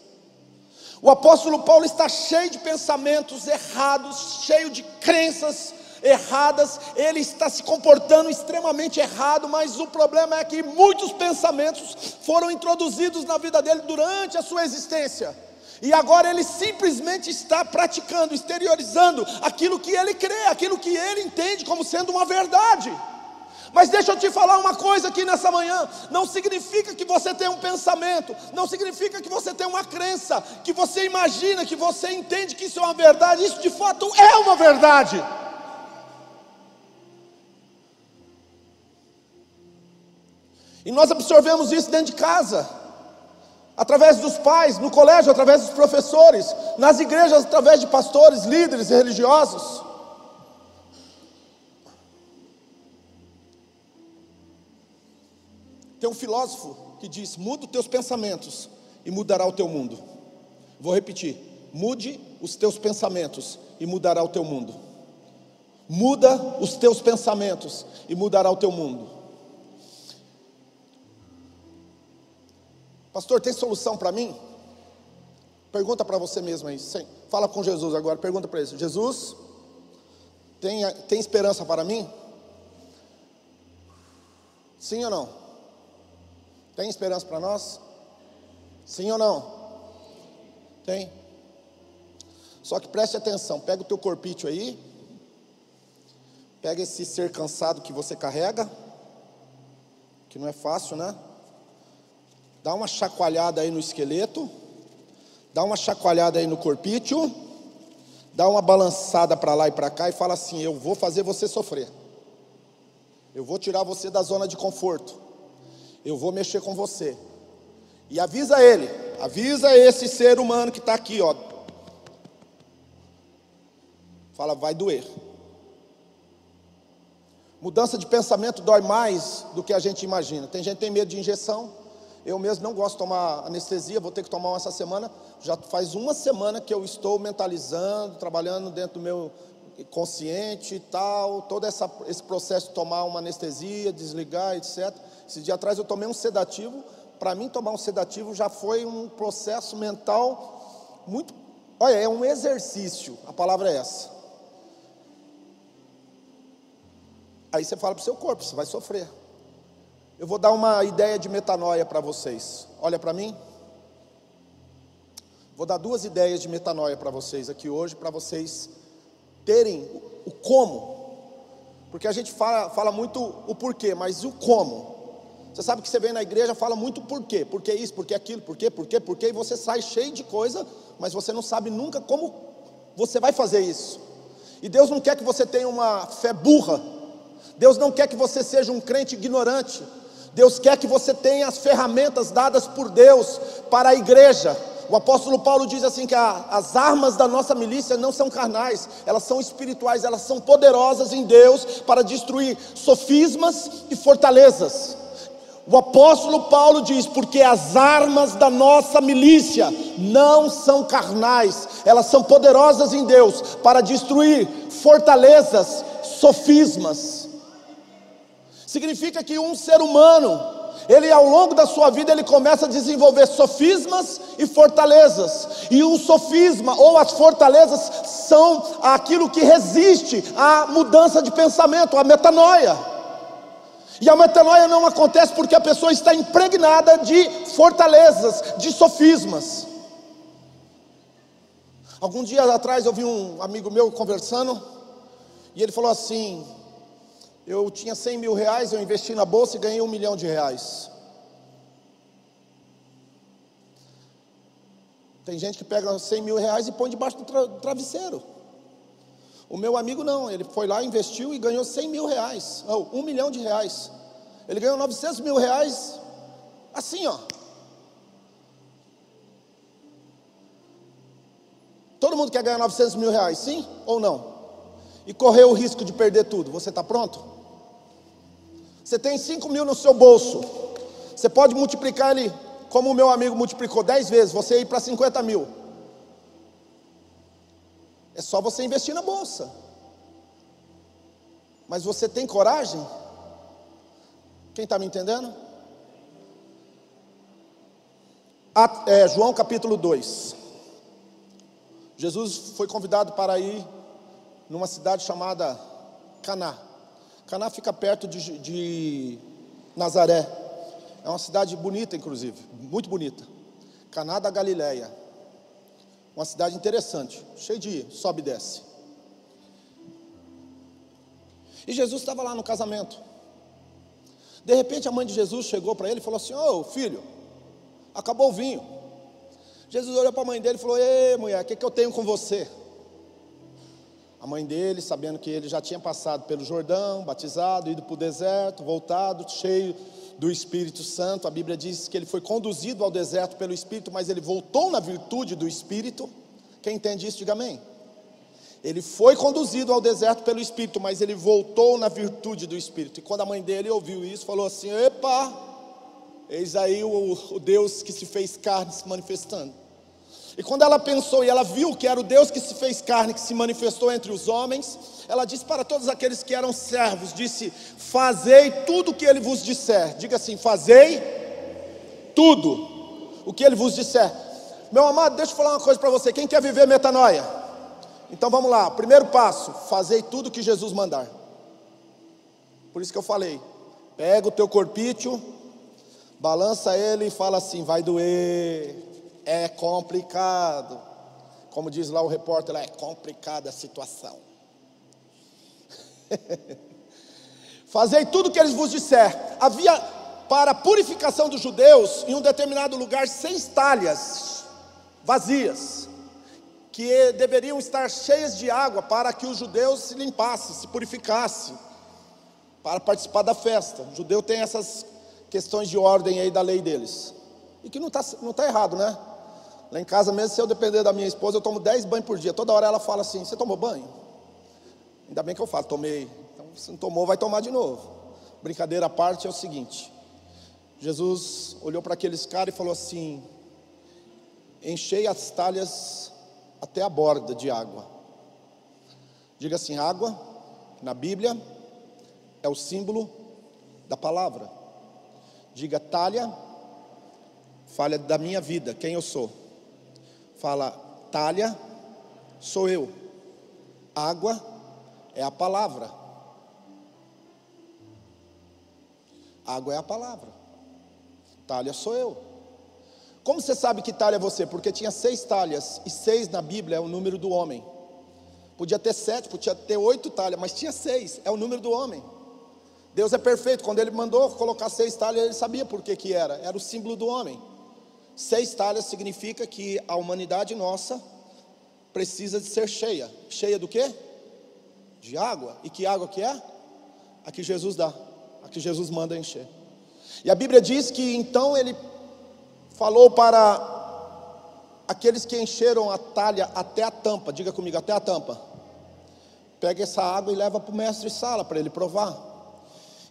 O apóstolo Paulo está cheio de pensamentos errados, cheio de crenças erradas, ele está se comportando extremamente errado, mas o problema é que muitos pensamentos foram introduzidos na vida dele durante a sua existência. E agora ele simplesmente está praticando, exteriorizando aquilo que ele crê, aquilo que ele entende como sendo uma verdade. Mas deixa eu te falar uma coisa aqui nessa manhã: não significa que você tem um pensamento, não significa que você tem uma crença, que você imagina, que você entende que isso é uma verdade, isso de fato é uma verdade. E nós absorvemos isso dentro de casa, através dos pais, no colégio, através dos professores, nas igrejas, através de pastores, líderes religiosos. Tem um filósofo que diz: muda os teus pensamentos e mudará o teu mundo. Vou repetir: mude os teus pensamentos e mudará o teu mundo. Muda os teus pensamentos e mudará o teu mundo. Pastor, tem solução para mim? Pergunta para você mesmo aí. Fala com Jesus agora, pergunta para ele: Jesus, tem, tem esperança para mim? Sim ou não? Tem esperança para nós? Sim ou não? Tem. Só que preste atenção, pega o teu corpício aí, pega esse ser cansado que você carrega, que não é fácil, né? Dá uma chacoalhada aí no esqueleto, dá uma chacoalhada aí no corpício, dá uma balançada para lá e para cá e fala assim: Eu vou fazer você sofrer, eu vou tirar você da zona de conforto eu vou mexer com você. E avisa ele, avisa esse ser humano que está aqui, ó. Fala, vai doer. Mudança de pensamento dói mais do que a gente imagina. Tem gente que tem medo de injeção. Eu mesmo não gosto de tomar anestesia, vou ter que tomar uma essa semana. Já faz uma semana que eu estou mentalizando, trabalhando dentro do meu consciente e tal, todo essa, esse processo de tomar uma anestesia, desligar, etc. Esse dia atrás eu tomei um sedativo. Para mim, tomar um sedativo já foi um processo mental muito. Olha, é um exercício, a palavra é essa. Aí você fala para o seu corpo, você vai sofrer. Eu vou dar uma ideia de metanoia para vocês. Olha para mim. Vou dar duas ideias de metanoia para vocês aqui hoje, para vocês terem o como. Porque a gente fala, fala muito o porquê, mas o como. Você sabe que você vem na igreja, fala muito por quê, por que isso, por que aquilo, por quê, por quê, por quê, e você sai cheio de coisa, mas você não sabe nunca como você vai fazer isso. E Deus não quer que você tenha uma fé burra. Deus não quer que você seja um crente ignorante. Deus quer que você tenha as ferramentas dadas por Deus para a igreja. O apóstolo Paulo diz assim que a, as armas da nossa milícia não são carnais, elas são espirituais, elas são poderosas em Deus para destruir sofismas e fortalezas. O apóstolo Paulo diz: porque as armas da nossa milícia não são carnais, elas são poderosas em Deus para destruir fortalezas, sofismas. Significa que um ser humano, ele ao longo da sua vida ele começa a desenvolver sofismas e fortalezas. E o sofisma ou as fortalezas são aquilo que resiste à mudança de pensamento, à metanoia. E a metanoia não acontece porque a pessoa está impregnada de fortalezas, de sofismas. Algum dia atrás eu vi um amigo meu conversando, e ele falou assim: Eu tinha 100 mil reais, eu investi na bolsa e ganhei um milhão de reais. Tem gente que pega 100 mil reais e põe debaixo do tra travesseiro. O meu amigo não, ele foi lá, investiu e ganhou 100 mil reais, ou um milhão de reais. Ele ganhou 900 mil reais, assim ó. Todo mundo quer ganhar 900 mil reais, sim ou não? E correr o risco de perder tudo, você está pronto? Você tem 5 mil no seu bolso, você pode multiplicar ele, como o meu amigo multiplicou 10 vezes, você ir para 50 mil. É só você investir na bolsa. Mas você tem coragem? Quem está me entendendo? É, João capítulo 2. Jesus foi convidado para ir numa cidade chamada Caná. Caná fica perto de, de Nazaré. É uma cidade bonita, inclusive, muito bonita. Caná da Galileia. Uma cidade interessante, cheia de sobe e desce. E Jesus estava lá no casamento. De repente a mãe de Jesus chegou para ele e falou assim: Ô oh, filho, acabou o vinho. Jesus olhou para a mãe dele e falou: Ei mulher, o que, que eu tenho com você? A mãe dele, sabendo que ele já tinha passado pelo Jordão, batizado, ido para o deserto, voltado, cheio do Espírito Santo. A Bíblia diz que ele foi conduzido ao deserto pelo Espírito, mas ele voltou na virtude do Espírito. Quem entende isso, diga amém. Ele foi conduzido ao deserto pelo Espírito, mas ele voltou na virtude do Espírito. E quando a mãe dele ouviu isso, falou assim: Epa, eis aí o, o Deus que se fez carne se manifestando. E quando ela pensou e ela viu que era o Deus que se fez carne, que se manifestou entre os homens, ela disse para todos aqueles que eram servos: disse, fazei tudo o que ele vos disser. Diga assim: fazei tudo o que ele vos disser. Meu amado, deixa eu falar uma coisa para você: quem quer viver metanoia? Então vamos lá, primeiro passo: fazei tudo o que Jesus mandar. Por isso que eu falei: pega o teu corpício, balança ele e fala assim: vai doer é complicado. Como diz lá o repórter, é complicada a situação. <laughs> Fazei tudo o que eles vos disser. Havia para a purificação dos judeus, em um determinado lugar, seis talhas vazias, que deveriam estar cheias de água para que os judeus se limpassem, se purificassem, para participar da festa. O judeu tem essas questões de ordem aí da lei deles. E que não está não tá errado, né? Lá em casa mesmo, se eu depender da minha esposa, eu tomo 10 banhos por dia. Toda hora ela fala assim: Você tomou banho? Ainda bem que eu falo, tomei. Então, se não tomou, vai tomar de novo. Brincadeira à parte é o seguinte: Jesus olhou para aqueles caras e falou assim: Enchei as talhas até a borda de água. Diga assim: água, na Bíblia, é o símbolo da palavra. Diga talha, falha da minha vida, quem eu sou fala talha, sou eu. Água é a palavra. Água é a palavra. Talha sou eu. Como você sabe que talha é você? Porque tinha seis talhas, e seis na Bíblia é o número do homem. Podia ter sete, podia ter oito talhas, mas tinha seis, é o número do homem. Deus é perfeito, quando Ele mandou colocar seis talhas, Ele sabia por que, que era, era o símbolo do homem. Seis talhas significa que a humanidade nossa precisa de ser cheia. Cheia do quê? De água. E que água que é? A que Jesus dá, a que Jesus manda encher. E a Bíblia diz que então ele falou para aqueles que encheram a talha até a tampa, diga comigo, até a tampa. Pega essa água e leva para o mestre sala para ele provar.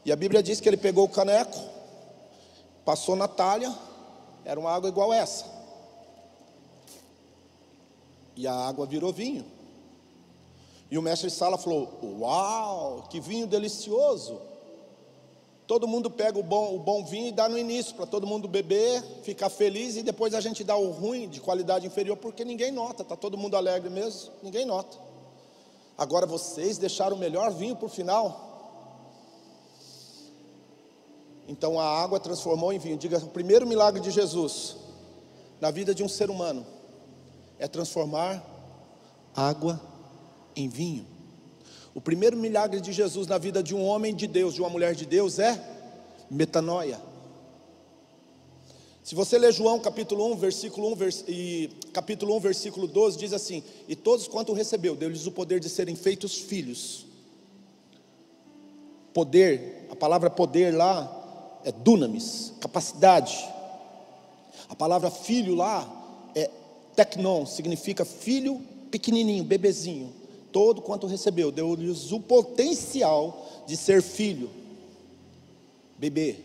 E a Bíblia diz que ele pegou o caneco, passou na talha, era uma água igual essa. E a água virou vinho. E o mestre Sala falou: Uau, que vinho delicioso! Todo mundo pega o bom, o bom vinho e dá no início, para todo mundo beber, ficar feliz, e depois a gente dá o ruim, de qualidade inferior, porque ninguém nota, está todo mundo alegre mesmo, ninguém nota. Agora vocês deixaram o melhor vinho por final. Então a água transformou em vinho. Diga, o primeiro milagre de Jesus na vida de um ser humano é transformar água em vinho. O primeiro milagre de Jesus na vida de um homem de Deus, de uma mulher de Deus, é metanoia. Se você ler João capítulo 1, versículo 1 vers e capítulo 1, versículo 12, diz assim: E todos quanto recebeu, deu-lhes o poder de serem feitos filhos. Poder, a palavra poder lá é dunamis, capacidade. A palavra filho lá é tecnon, significa filho pequenininho, bebezinho. Todo quanto recebeu, deu-lhes o potencial de ser filho, bebê,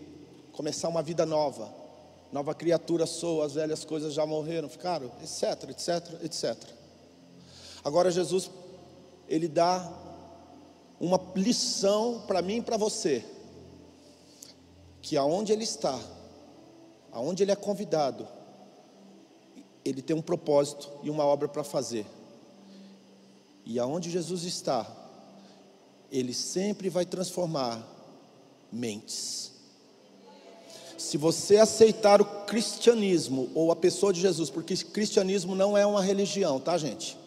começar uma vida nova. Nova criatura sou, as velhas coisas já morreram, ficaram, etc, etc, etc. Agora Jesus, ele dá uma lição para mim e para você que aonde ele está, aonde ele é convidado, ele tem um propósito e uma obra para fazer. E aonde Jesus está, ele sempre vai transformar mentes. Se você aceitar o cristianismo ou a pessoa de Jesus, porque cristianismo não é uma religião, tá, gente?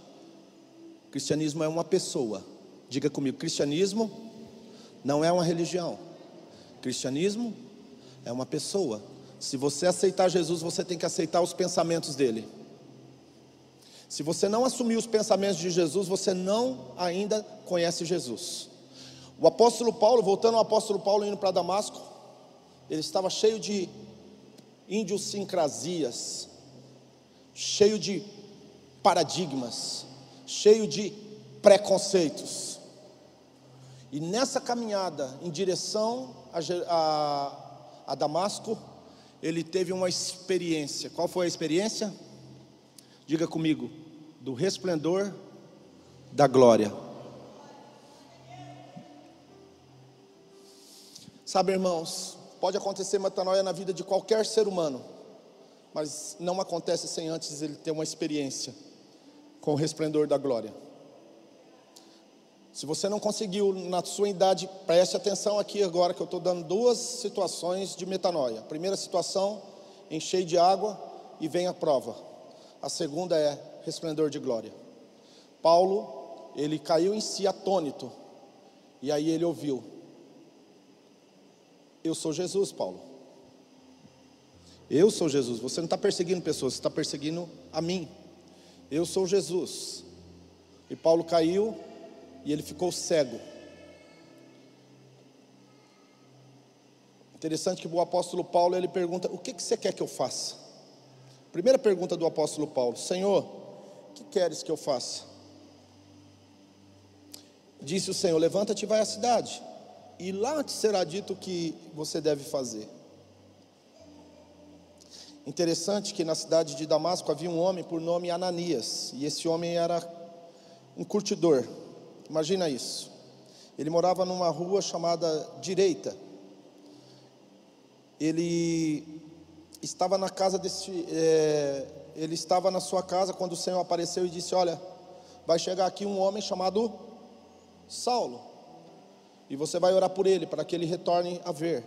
Cristianismo é uma pessoa. Diga comigo, cristianismo não é uma religião. Cristianismo é uma pessoa. Se você aceitar Jesus, você tem que aceitar os pensamentos dele. Se você não assumir os pensamentos de Jesus, você não ainda conhece Jesus. O apóstolo Paulo, voltando ao apóstolo Paulo indo para Damasco, ele estava cheio de idiosincrasias, cheio de paradigmas, cheio de preconceitos. E nessa caminhada em direção a, a, a Damasco, ele teve uma experiência. Qual foi a experiência? Diga comigo, do resplendor da glória. Sabe, irmãos, pode acontecer metanoia na vida de qualquer ser humano, mas não acontece sem antes ele ter uma experiência com o resplendor da glória. Se você não conseguiu na sua idade, preste atenção aqui agora que eu estou dando duas situações de metanoia. primeira situação, enchei de água e vem a prova. A segunda é resplendor de glória. Paulo, ele caiu em si atônito. E aí ele ouviu: Eu sou Jesus, Paulo. Eu sou Jesus. Você não está perseguindo pessoas, você está perseguindo a mim. Eu sou Jesus. E Paulo caiu e ele ficou cego. Interessante que o apóstolo Paulo ele pergunta: O que, que você quer que eu faça? Primeira pergunta do apóstolo Paulo: Senhor, o que queres que eu faça? Disse o Senhor: Levanta-te e vai à cidade, e lá te será dito o que você deve fazer. Interessante que na cidade de Damasco havia um homem por nome Ananias, e esse homem era um curtidor. Imagina isso. Ele morava numa rua chamada Direita. Ele estava na casa desse. É, ele estava na sua casa quando o Senhor apareceu e disse: Olha, vai chegar aqui um homem chamado Saulo, e você vai orar por ele para que ele retorne a ver.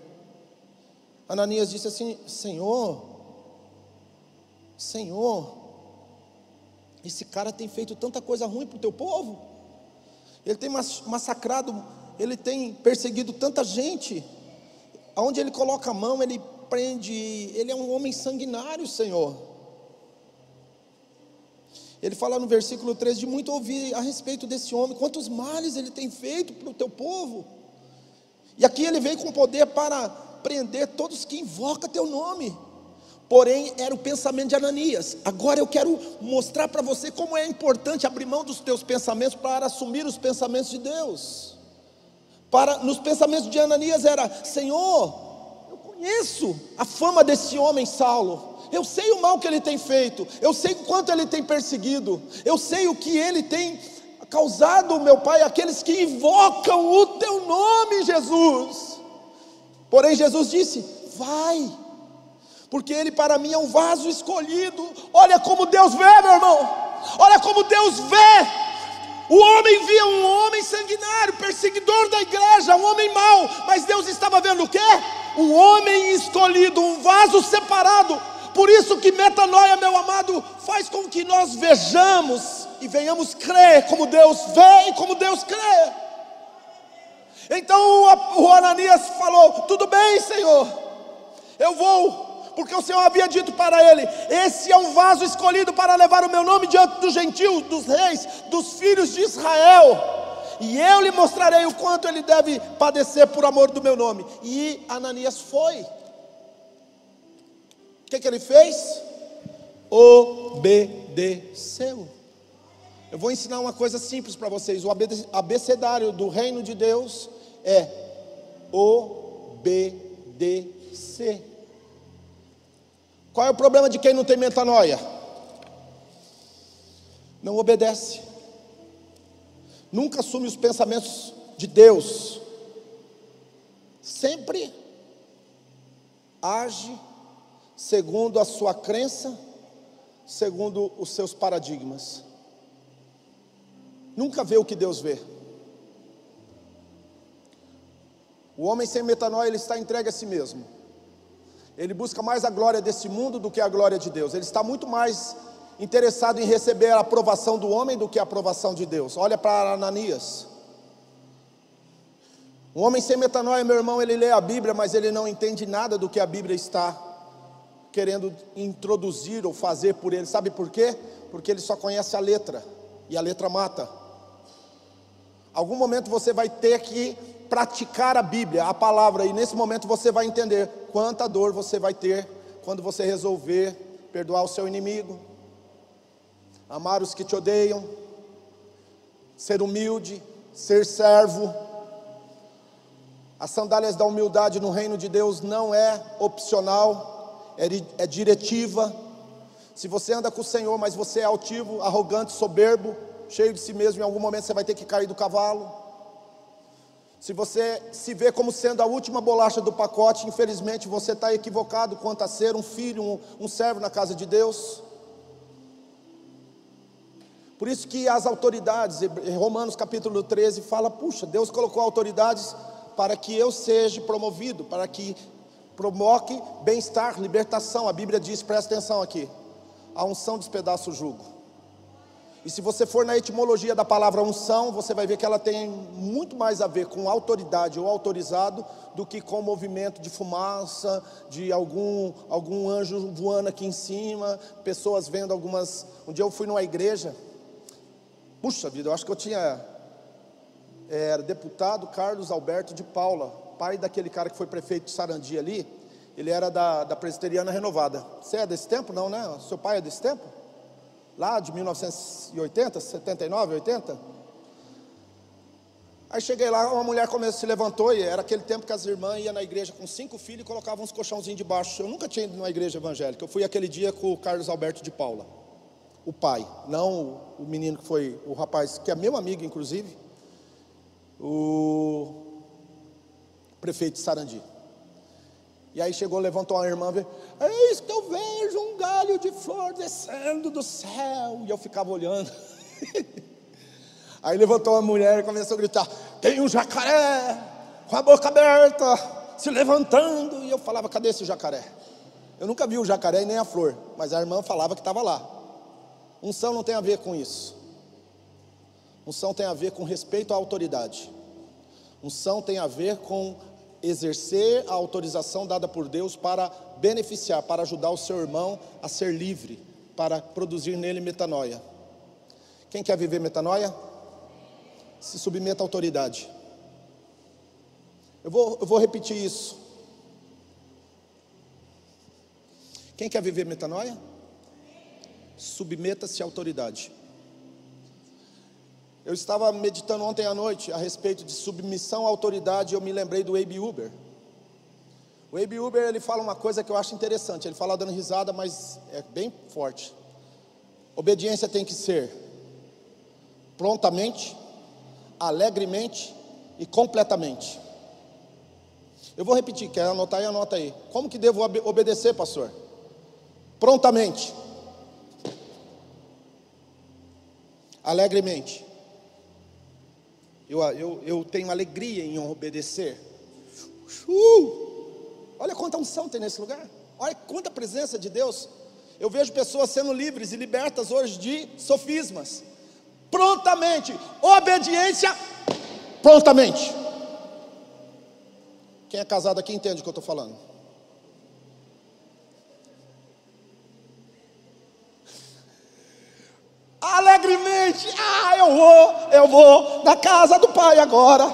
Ananias disse assim: Senhor, Senhor, esse cara tem feito tanta coisa ruim para o teu povo, ele tem massacrado, ele tem perseguido tanta gente, aonde ele coloca a mão, ele prende, ele é um homem sanguinário, Senhor. Ele fala no versículo 3 de muito ouvir a respeito desse homem, quantos males ele tem feito para o teu povo. E aqui ele veio com poder para prender todos que invocam teu nome. Porém, era o pensamento de Ananias. Agora eu quero mostrar para você como é importante abrir mão dos teus pensamentos para assumir os pensamentos de Deus. Para nos pensamentos de Ananias era: Senhor, eu conheço a fama desse homem Saulo. Eu sei o mal que ele tem feito, eu sei o quanto ele tem perseguido, eu sei o que ele tem causado, meu Pai, aqueles que invocam o teu nome, Jesus. Porém, Jesus disse: Vai, porque ele para mim é um vaso escolhido. Olha como Deus vê, meu irmão. Olha como Deus vê. O homem via um homem sanguinário, perseguidor da igreja, um homem mau, mas Deus estava vendo o quê? Um homem escolhido, um vaso separado. Por isso que metanoia, meu amado, faz com que nós vejamos e venhamos crer como Deus vê e como Deus crê. Então o Ananias falou: Tudo bem, Senhor, eu vou porque o Senhor havia dito para ele: Esse é um vaso escolhido para levar o meu nome diante dos gentios, dos reis, dos filhos de Israel. E eu lhe mostrarei o quanto ele deve padecer por amor do meu nome. E Ananias foi. O que, que ele fez? Obedeceu. Eu vou ensinar uma coisa simples para vocês. O abecedário do reino de Deus é obedecer. Qual é o problema de quem não tem metanoia? Não obedece. Nunca assume os pensamentos de Deus. Sempre age segundo a sua crença, segundo os seus paradigmas. nunca vê o que Deus vê. O homem sem metanoia, ele está entregue a si mesmo. Ele busca mais a glória desse mundo do que a glória de Deus. Ele está muito mais interessado em receber a aprovação do homem do que a aprovação de Deus. Olha para Ananias. Um homem sem metanoia, meu irmão, ele lê a Bíblia, mas ele não entende nada do que a Bíblia está querendo introduzir ou fazer por ele. Sabe por quê? Porque ele só conhece a letra, e a letra mata. Algum momento você vai ter que praticar a Bíblia, a palavra, e nesse momento você vai entender quanta dor você vai ter quando você resolver perdoar o seu inimigo, amar os que te odeiam, ser humilde, ser servo. As sandálias da humildade no reino de Deus não é opcional, é, é diretiva. Se você anda com o Senhor, mas você é altivo, arrogante, soberbo, cheio de si mesmo, em algum momento você vai ter que cair do cavalo. Se você se vê como sendo a última bolacha do pacote, infelizmente você está equivocado quanto a ser um filho, um, um servo na casa de Deus. Por isso que as autoridades, Romanos capítulo 13 fala: puxa, Deus colocou autoridades para que eu seja promovido, para que promoque bem-estar, libertação. A Bíblia diz, presta atenção aqui: a unção despedaça o jugo. E se você for na etimologia da palavra unção, você vai ver que ela tem muito mais a ver com autoridade ou autorizado do que com movimento de fumaça, de algum, algum anjo voando aqui em cima, pessoas vendo algumas. Um dia eu fui numa igreja, puxa vida, eu acho que eu tinha. Era deputado Carlos Alberto de Paula, pai daquele cara que foi prefeito de Sarandi ali. Ele era da, da Presbiteriana Renovada. Você é desse tempo? Não, né? Seu pai é desse tempo? Lá de 1980, 79, 80. Aí cheguei lá, uma mulher começou, se levantou e era aquele tempo que as irmãs iam na igreja com cinco filhos e colocavam uns colchãozinhos debaixo. Eu nunca tinha ido numa igreja evangélica. Eu fui aquele dia com o Carlos Alberto de Paula, o pai, não o menino que foi o rapaz que é meu amigo inclusive, o prefeito de Sarandi. E aí chegou, levantou a irmã, eis que eu vejo um galho de flor descendo do céu. E eu ficava olhando. <laughs> aí levantou a mulher e começou a gritar: tem um jacaré com a boca aberta, se levantando. E eu falava: cadê esse jacaré? Eu nunca vi o jacaré e nem a flor, mas a irmã falava que estava lá. Unção não tem a ver com isso. Unção tem a ver com respeito à autoridade. Unção tem a ver com exercer a autorização dada por Deus para beneficiar, para ajudar o seu irmão a ser livre, para produzir nele metanoia. Quem quer viver metanoia? Se submeta à autoridade. Eu vou, eu vou repetir isso. Quem quer viver metanoia? Submeta-se à autoridade. Eu estava meditando ontem à noite a respeito de submissão à autoridade e eu me lembrei do Abe Uber. O Abe Uber ele fala uma coisa que eu acho interessante. Ele fala dando risada, mas é bem forte. Obediência tem que ser prontamente, alegremente e completamente. Eu vou repetir, quer anotar aí, anota aí. Como que devo obedecer, pastor? Prontamente, alegremente eu, eu, eu tenho alegria em obedecer. Uh, olha quanta unção tem nesse lugar. Olha quanta presença de Deus. Eu vejo pessoas sendo livres e libertas hoje de sofismas. Prontamente, obediência, prontamente. Quem é casado aqui entende o que eu estou falando. Alegremente. Ah, eu vou, eu vou na casa do Pai agora.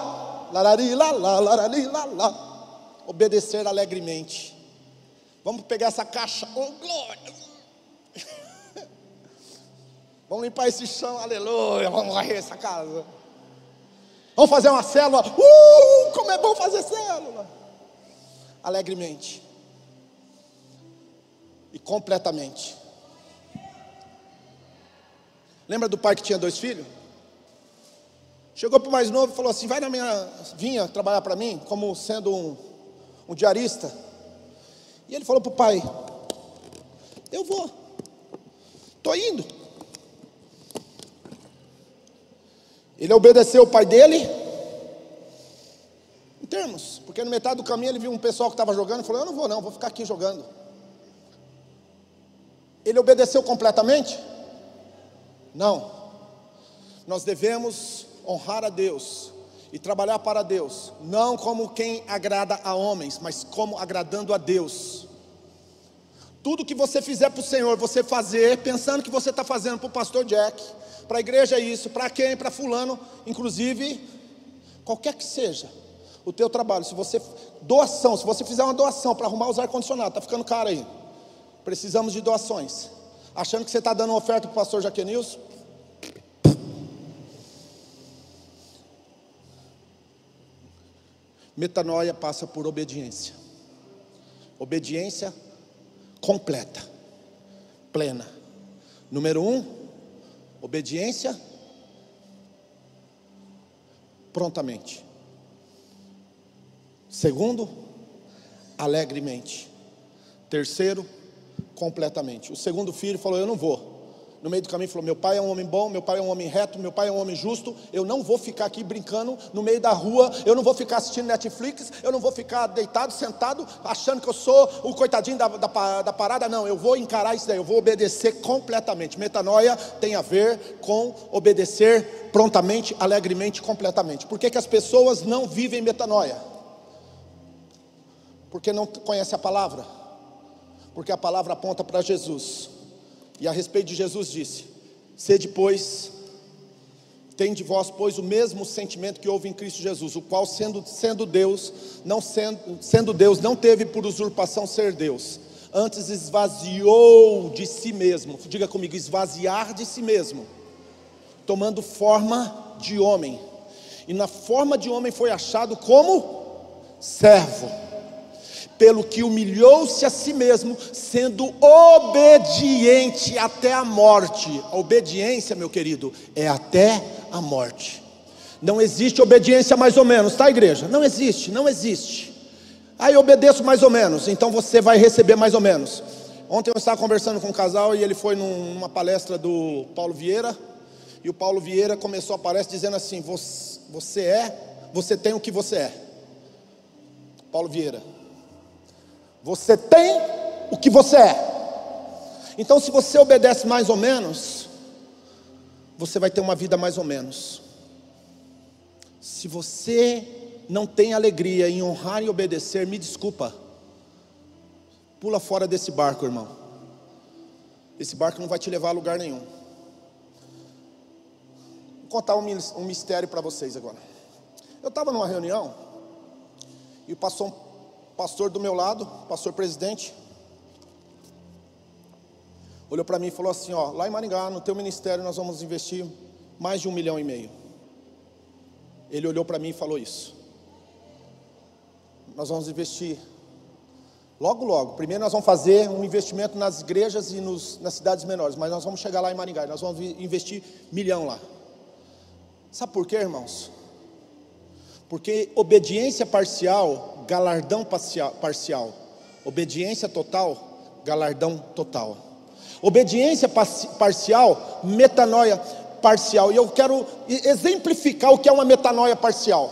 Larari, lá, lá, larari, lá, lá. Obedecer alegremente. Vamos pegar essa caixa. Oh, glória. <laughs> Vamos limpar esse chão, aleluia. Vamos varrer essa casa. Vamos fazer uma célula. Uh, como é bom fazer célula. Alegremente. E completamente. Lembra do pai que tinha dois filhos? Chegou para o mais novo e falou assim: vai na minha. vinha trabalhar para mim, como sendo um, um diarista. E ele falou para o pai: Eu vou, estou indo. Ele obedeceu o pai dele, em termos, porque no metade do caminho ele viu um pessoal que estava jogando e falou: Eu não vou, não, vou ficar aqui jogando. Ele obedeceu completamente? Não. Nós devemos honrar a Deus e trabalhar para Deus, não como quem agrada a homens, mas como agradando a Deus. Tudo que você fizer para o Senhor, você fazer pensando que você está fazendo para o pastor Jack, para a igreja é isso, para quem, para fulano, inclusive, qualquer que seja o teu trabalho, se você doação, se você fizer uma doação para arrumar os ar condicionado, está ficando caro aí. Precisamos de doações. Achando que você está dando uma oferta para o pastor Jaquenilson, Metanoia passa por obediência. Obediência completa, plena. Número um, obediência prontamente. Segundo, alegremente. Terceiro, completamente. O segundo filho falou: Eu não vou no meio do caminho falou: Meu pai é um homem bom, meu pai é um homem reto, meu pai é um homem justo. Eu não vou ficar aqui brincando no meio da rua, eu não vou ficar assistindo Netflix, eu não vou ficar deitado, sentado, achando que eu sou o coitadinho da, da, da parada. Não, eu vou encarar isso daí, eu vou obedecer completamente. Metanoia tem a ver com obedecer prontamente, alegremente, completamente. Por que, que as pessoas não vivem metanoia? Porque não conhecem a palavra, porque a palavra aponta para Jesus. E a respeito de Jesus disse: Sede, pois, tem de vós, pois, o mesmo sentimento que houve em Cristo Jesus, o qual, sendo, sendo Deus, não sendo, sendo Deus, não teve por usurpação ser Deus, antes esvaziou de si mesmo, diga comigo, esvaziar de si mesmo, tomando forma de homem, e na forma de homem foi achado como servo pelo que humilhou-se a si mesmo, sendo obediente até a morte. A obediência, meu querido, é até a morte. Não existe obediência mais ou menos, tá, igreja? Não existe, não existe. Aí obedeço mais ou menos, então você vai receber mais ou menos. Ontem eu estava conversando com um casal e ele foi numa palestra do Paulo Vieira, e o Paulo Vieira começou a palestra dizendo assim: Você é, você tem o que você é. Paulo Vieira, você tem o que você é. Então, se você obedece mais ou menos, você vai ter uma vida mais ou menos. Se você não tem alegria em honrar e obedecer, me desculpa. Pula fora desse barco, irmão. Esse barco não vai te levar a lugar nenhum. Vou contar um mistério para vocês agora. Eu estava numa reunião e passou pastor do meu lado, pastor presidente, olhou para mim e falou assim: ó, lá em Maringá, no teu ministério, nós vamos investir mais de um milhão e meio. Ele olhou para mim e falou isso. Nós vamos investir logo, logo. Primeiro nós vamos fazer um investimento nas igrejas e nos, nas cidades menores, mas nós vamos chegar lá em Maringá, nós vamos investir milhão lá. Sabe por quê, irmãos? Porque obediência parcial, galardão parcial. Obediência total, galardão total. Obediência parcial, metanoia parcial. E eu quero exemplificar o que é uma metanoia parcial.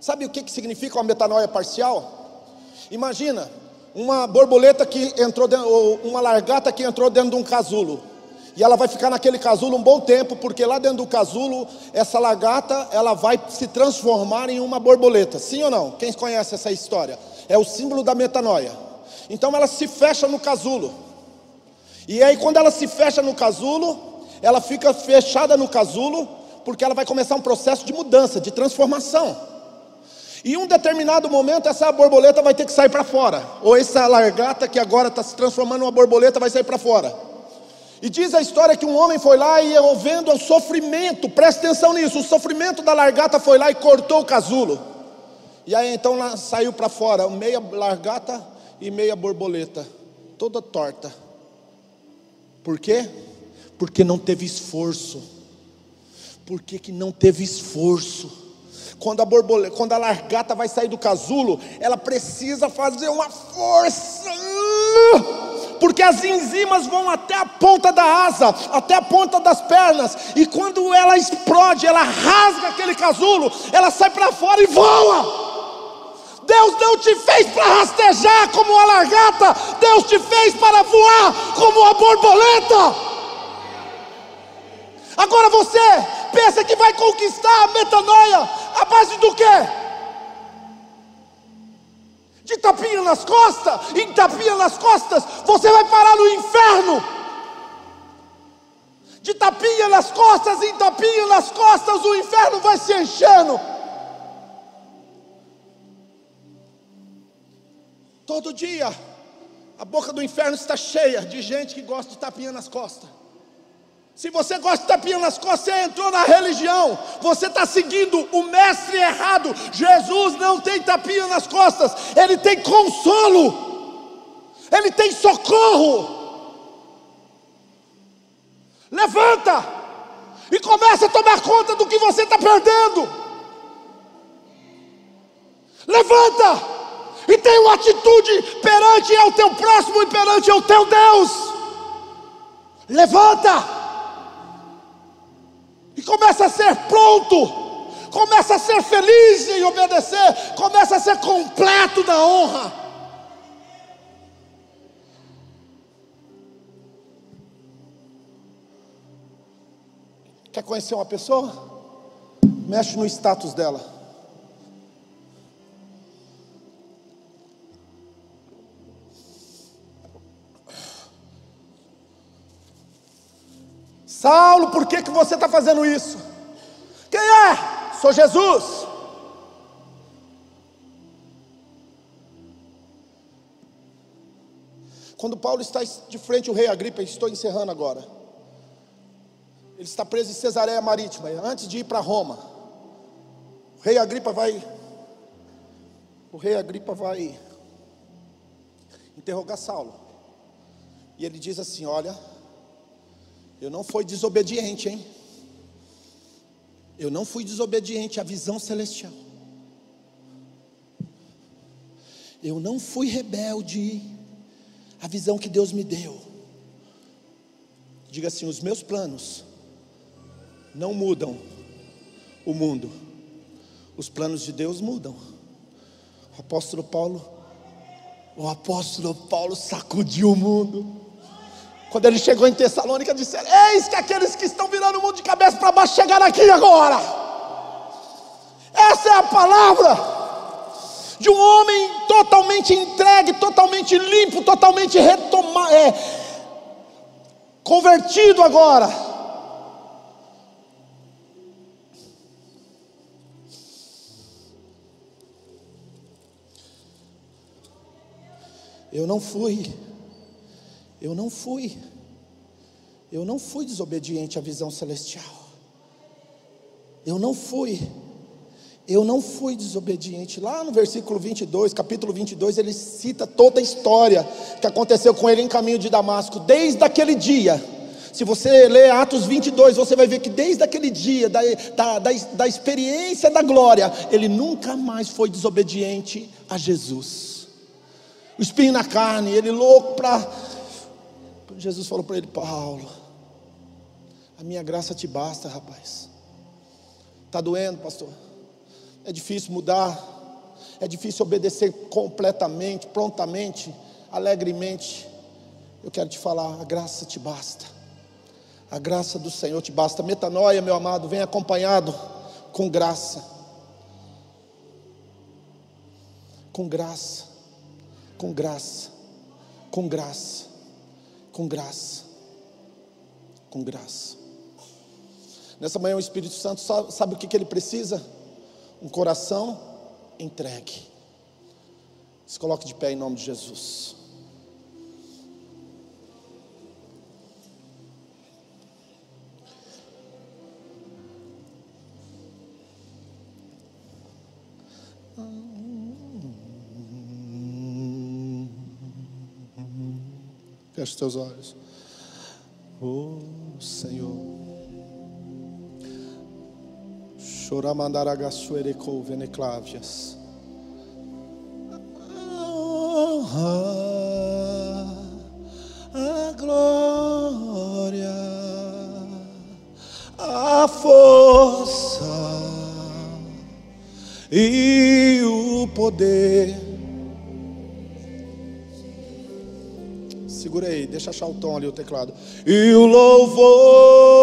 Sabe o que, que significa uma metanoia parcial? Imagina uma borboleta que entrou dentro, ou uma largata que entrou dentro de um casulo. E ela vai ficar naquele casulo um bom tempo, porque lá dentro do casulo, essa lagarta, ela vai se transformar em uma borboleta. Sim ou não? Quem conhece essa história? É o símbolo da metanoia. Então ela se fecha no casulo. E aí quando ela se fecha no casulo, ela fica fechada no casulo, porque ela vai começar um processo de mudança, de transformação. E um determinado momento essa borboleta vai ter que sair para fora, ou essa largata que agora está se transformando em uma borboleta vai sair para fora. E diz a história que um homem foi lá e vendo o sofrimento, presta atenção nisso, o sofrimento da largata foi lá e cortou o casulo. E aí então lá saiu para fora, meia largata e meia borboleta, toda torta. Por quê? Porque não teve esforço. Por que, que não teve esforço? Quando a borboleta, quando a largata vai sair do casulo, ela precisa fazer uma força porque as enzimas vão até a ponta da asa, até a ponta das pernas, e quando ela explode, ela rasga aquele casulo, ela sai para fora e voa. Deus não te fez para rastejar como uma largata, Deus te fez para voar como uma borboleta. Agora você pensa que vai conquistar a metanoia a base do quê? De tapinha nas costas, em tapinha nas costas, você vai parar no inferno. De tapinha nas costas, em tapinha nas costas, o inferno vai se enchendo. Todo dia, a boca do inferno está cheia de gente que gosta de tapinha nas costas. Se você gosta de tapinha nas costas, você entrou na religião, você está seguindo o mestre errado. Jesus não tem tapinha nas costas, ele tem consolo, ele tem socorro. Levanta e começa a tomar conta do que você está perdendo. Levanta e tenha uma atitude perante ao teu próximo e perante ao teu Deus. Levanta e começa a ser pronto, começa a ser feliz em obedecer, começa a ser completo na honra. Quer conhecer uma pessoa? Mexe no status dela. Saulo, por que, que você está fazendo isso? Quem é? Sou Jesus. Quando Paulo está de frente ao rei Agripa, estou encerrando agora. Ele está preso em Cesareia Marítima, antes de ir para Roma. O rei Agripa vai. O rei Agripa vai interrogar Saulo. E ele diz assim: Olha, eu não fui desobediente, hein? Eu não fui desobediente à visão celestial. Eu não fui rebelde à visão que Deus me deu. Diga assim: os meus planos não mudam o mundo, os planos de Deus mudam. O apóstolo Paulo, o apóstolo Paulo sacudiu o mundo. Quando ele chegou em Tessalônica, disseram: Eis que aqueles que estão virando o mundo de cabeça para baixo chegaram aqui agora. Essa é a palavra de um homem totalmente entregue, totalmente limpo, totalmente retomado, é, convertido agora. Eu não fui eu não fui. Eu não fui desobediente à visão celestial. Eu não fui. Eu não fui desobediente. Lá no versículo 22, capítulo 22, ele cita toda a história que aconteceu com ele em caminho de Damasco, desde aquele dia. Se você ler Atos 22, você vai ver que desde aquele dia, da, da, da, da experiência da glória, ele nunca mais foi desobediente a Jesus. O espinho na carne, ele louco para Jesus falou para ele: Paulo, a minha graça te basta, rapaz. Está doendo, pastor? É difícil mudar, é difícil obedecer completamente, prontamente, alegremente. Eu quero te falar: a graça te basta. A graça do Senhor te basta. Metanoia, meu amado, vem acompanhado com graça. Com graça, com graça, com graça com graça. Com graça. Nessa manhã o Espírito Santo sabe, sabe o que, que ele precisa? Um coração entregue. Se coloque de pé em nome de Jesus. Feche os teus olhos. Oh, Senhor. Choramandaragaçuerecou veneclávias. Honra a glória, a força e o poder Segura aí, deixa achar o tom ali, o teclado. E o louvor.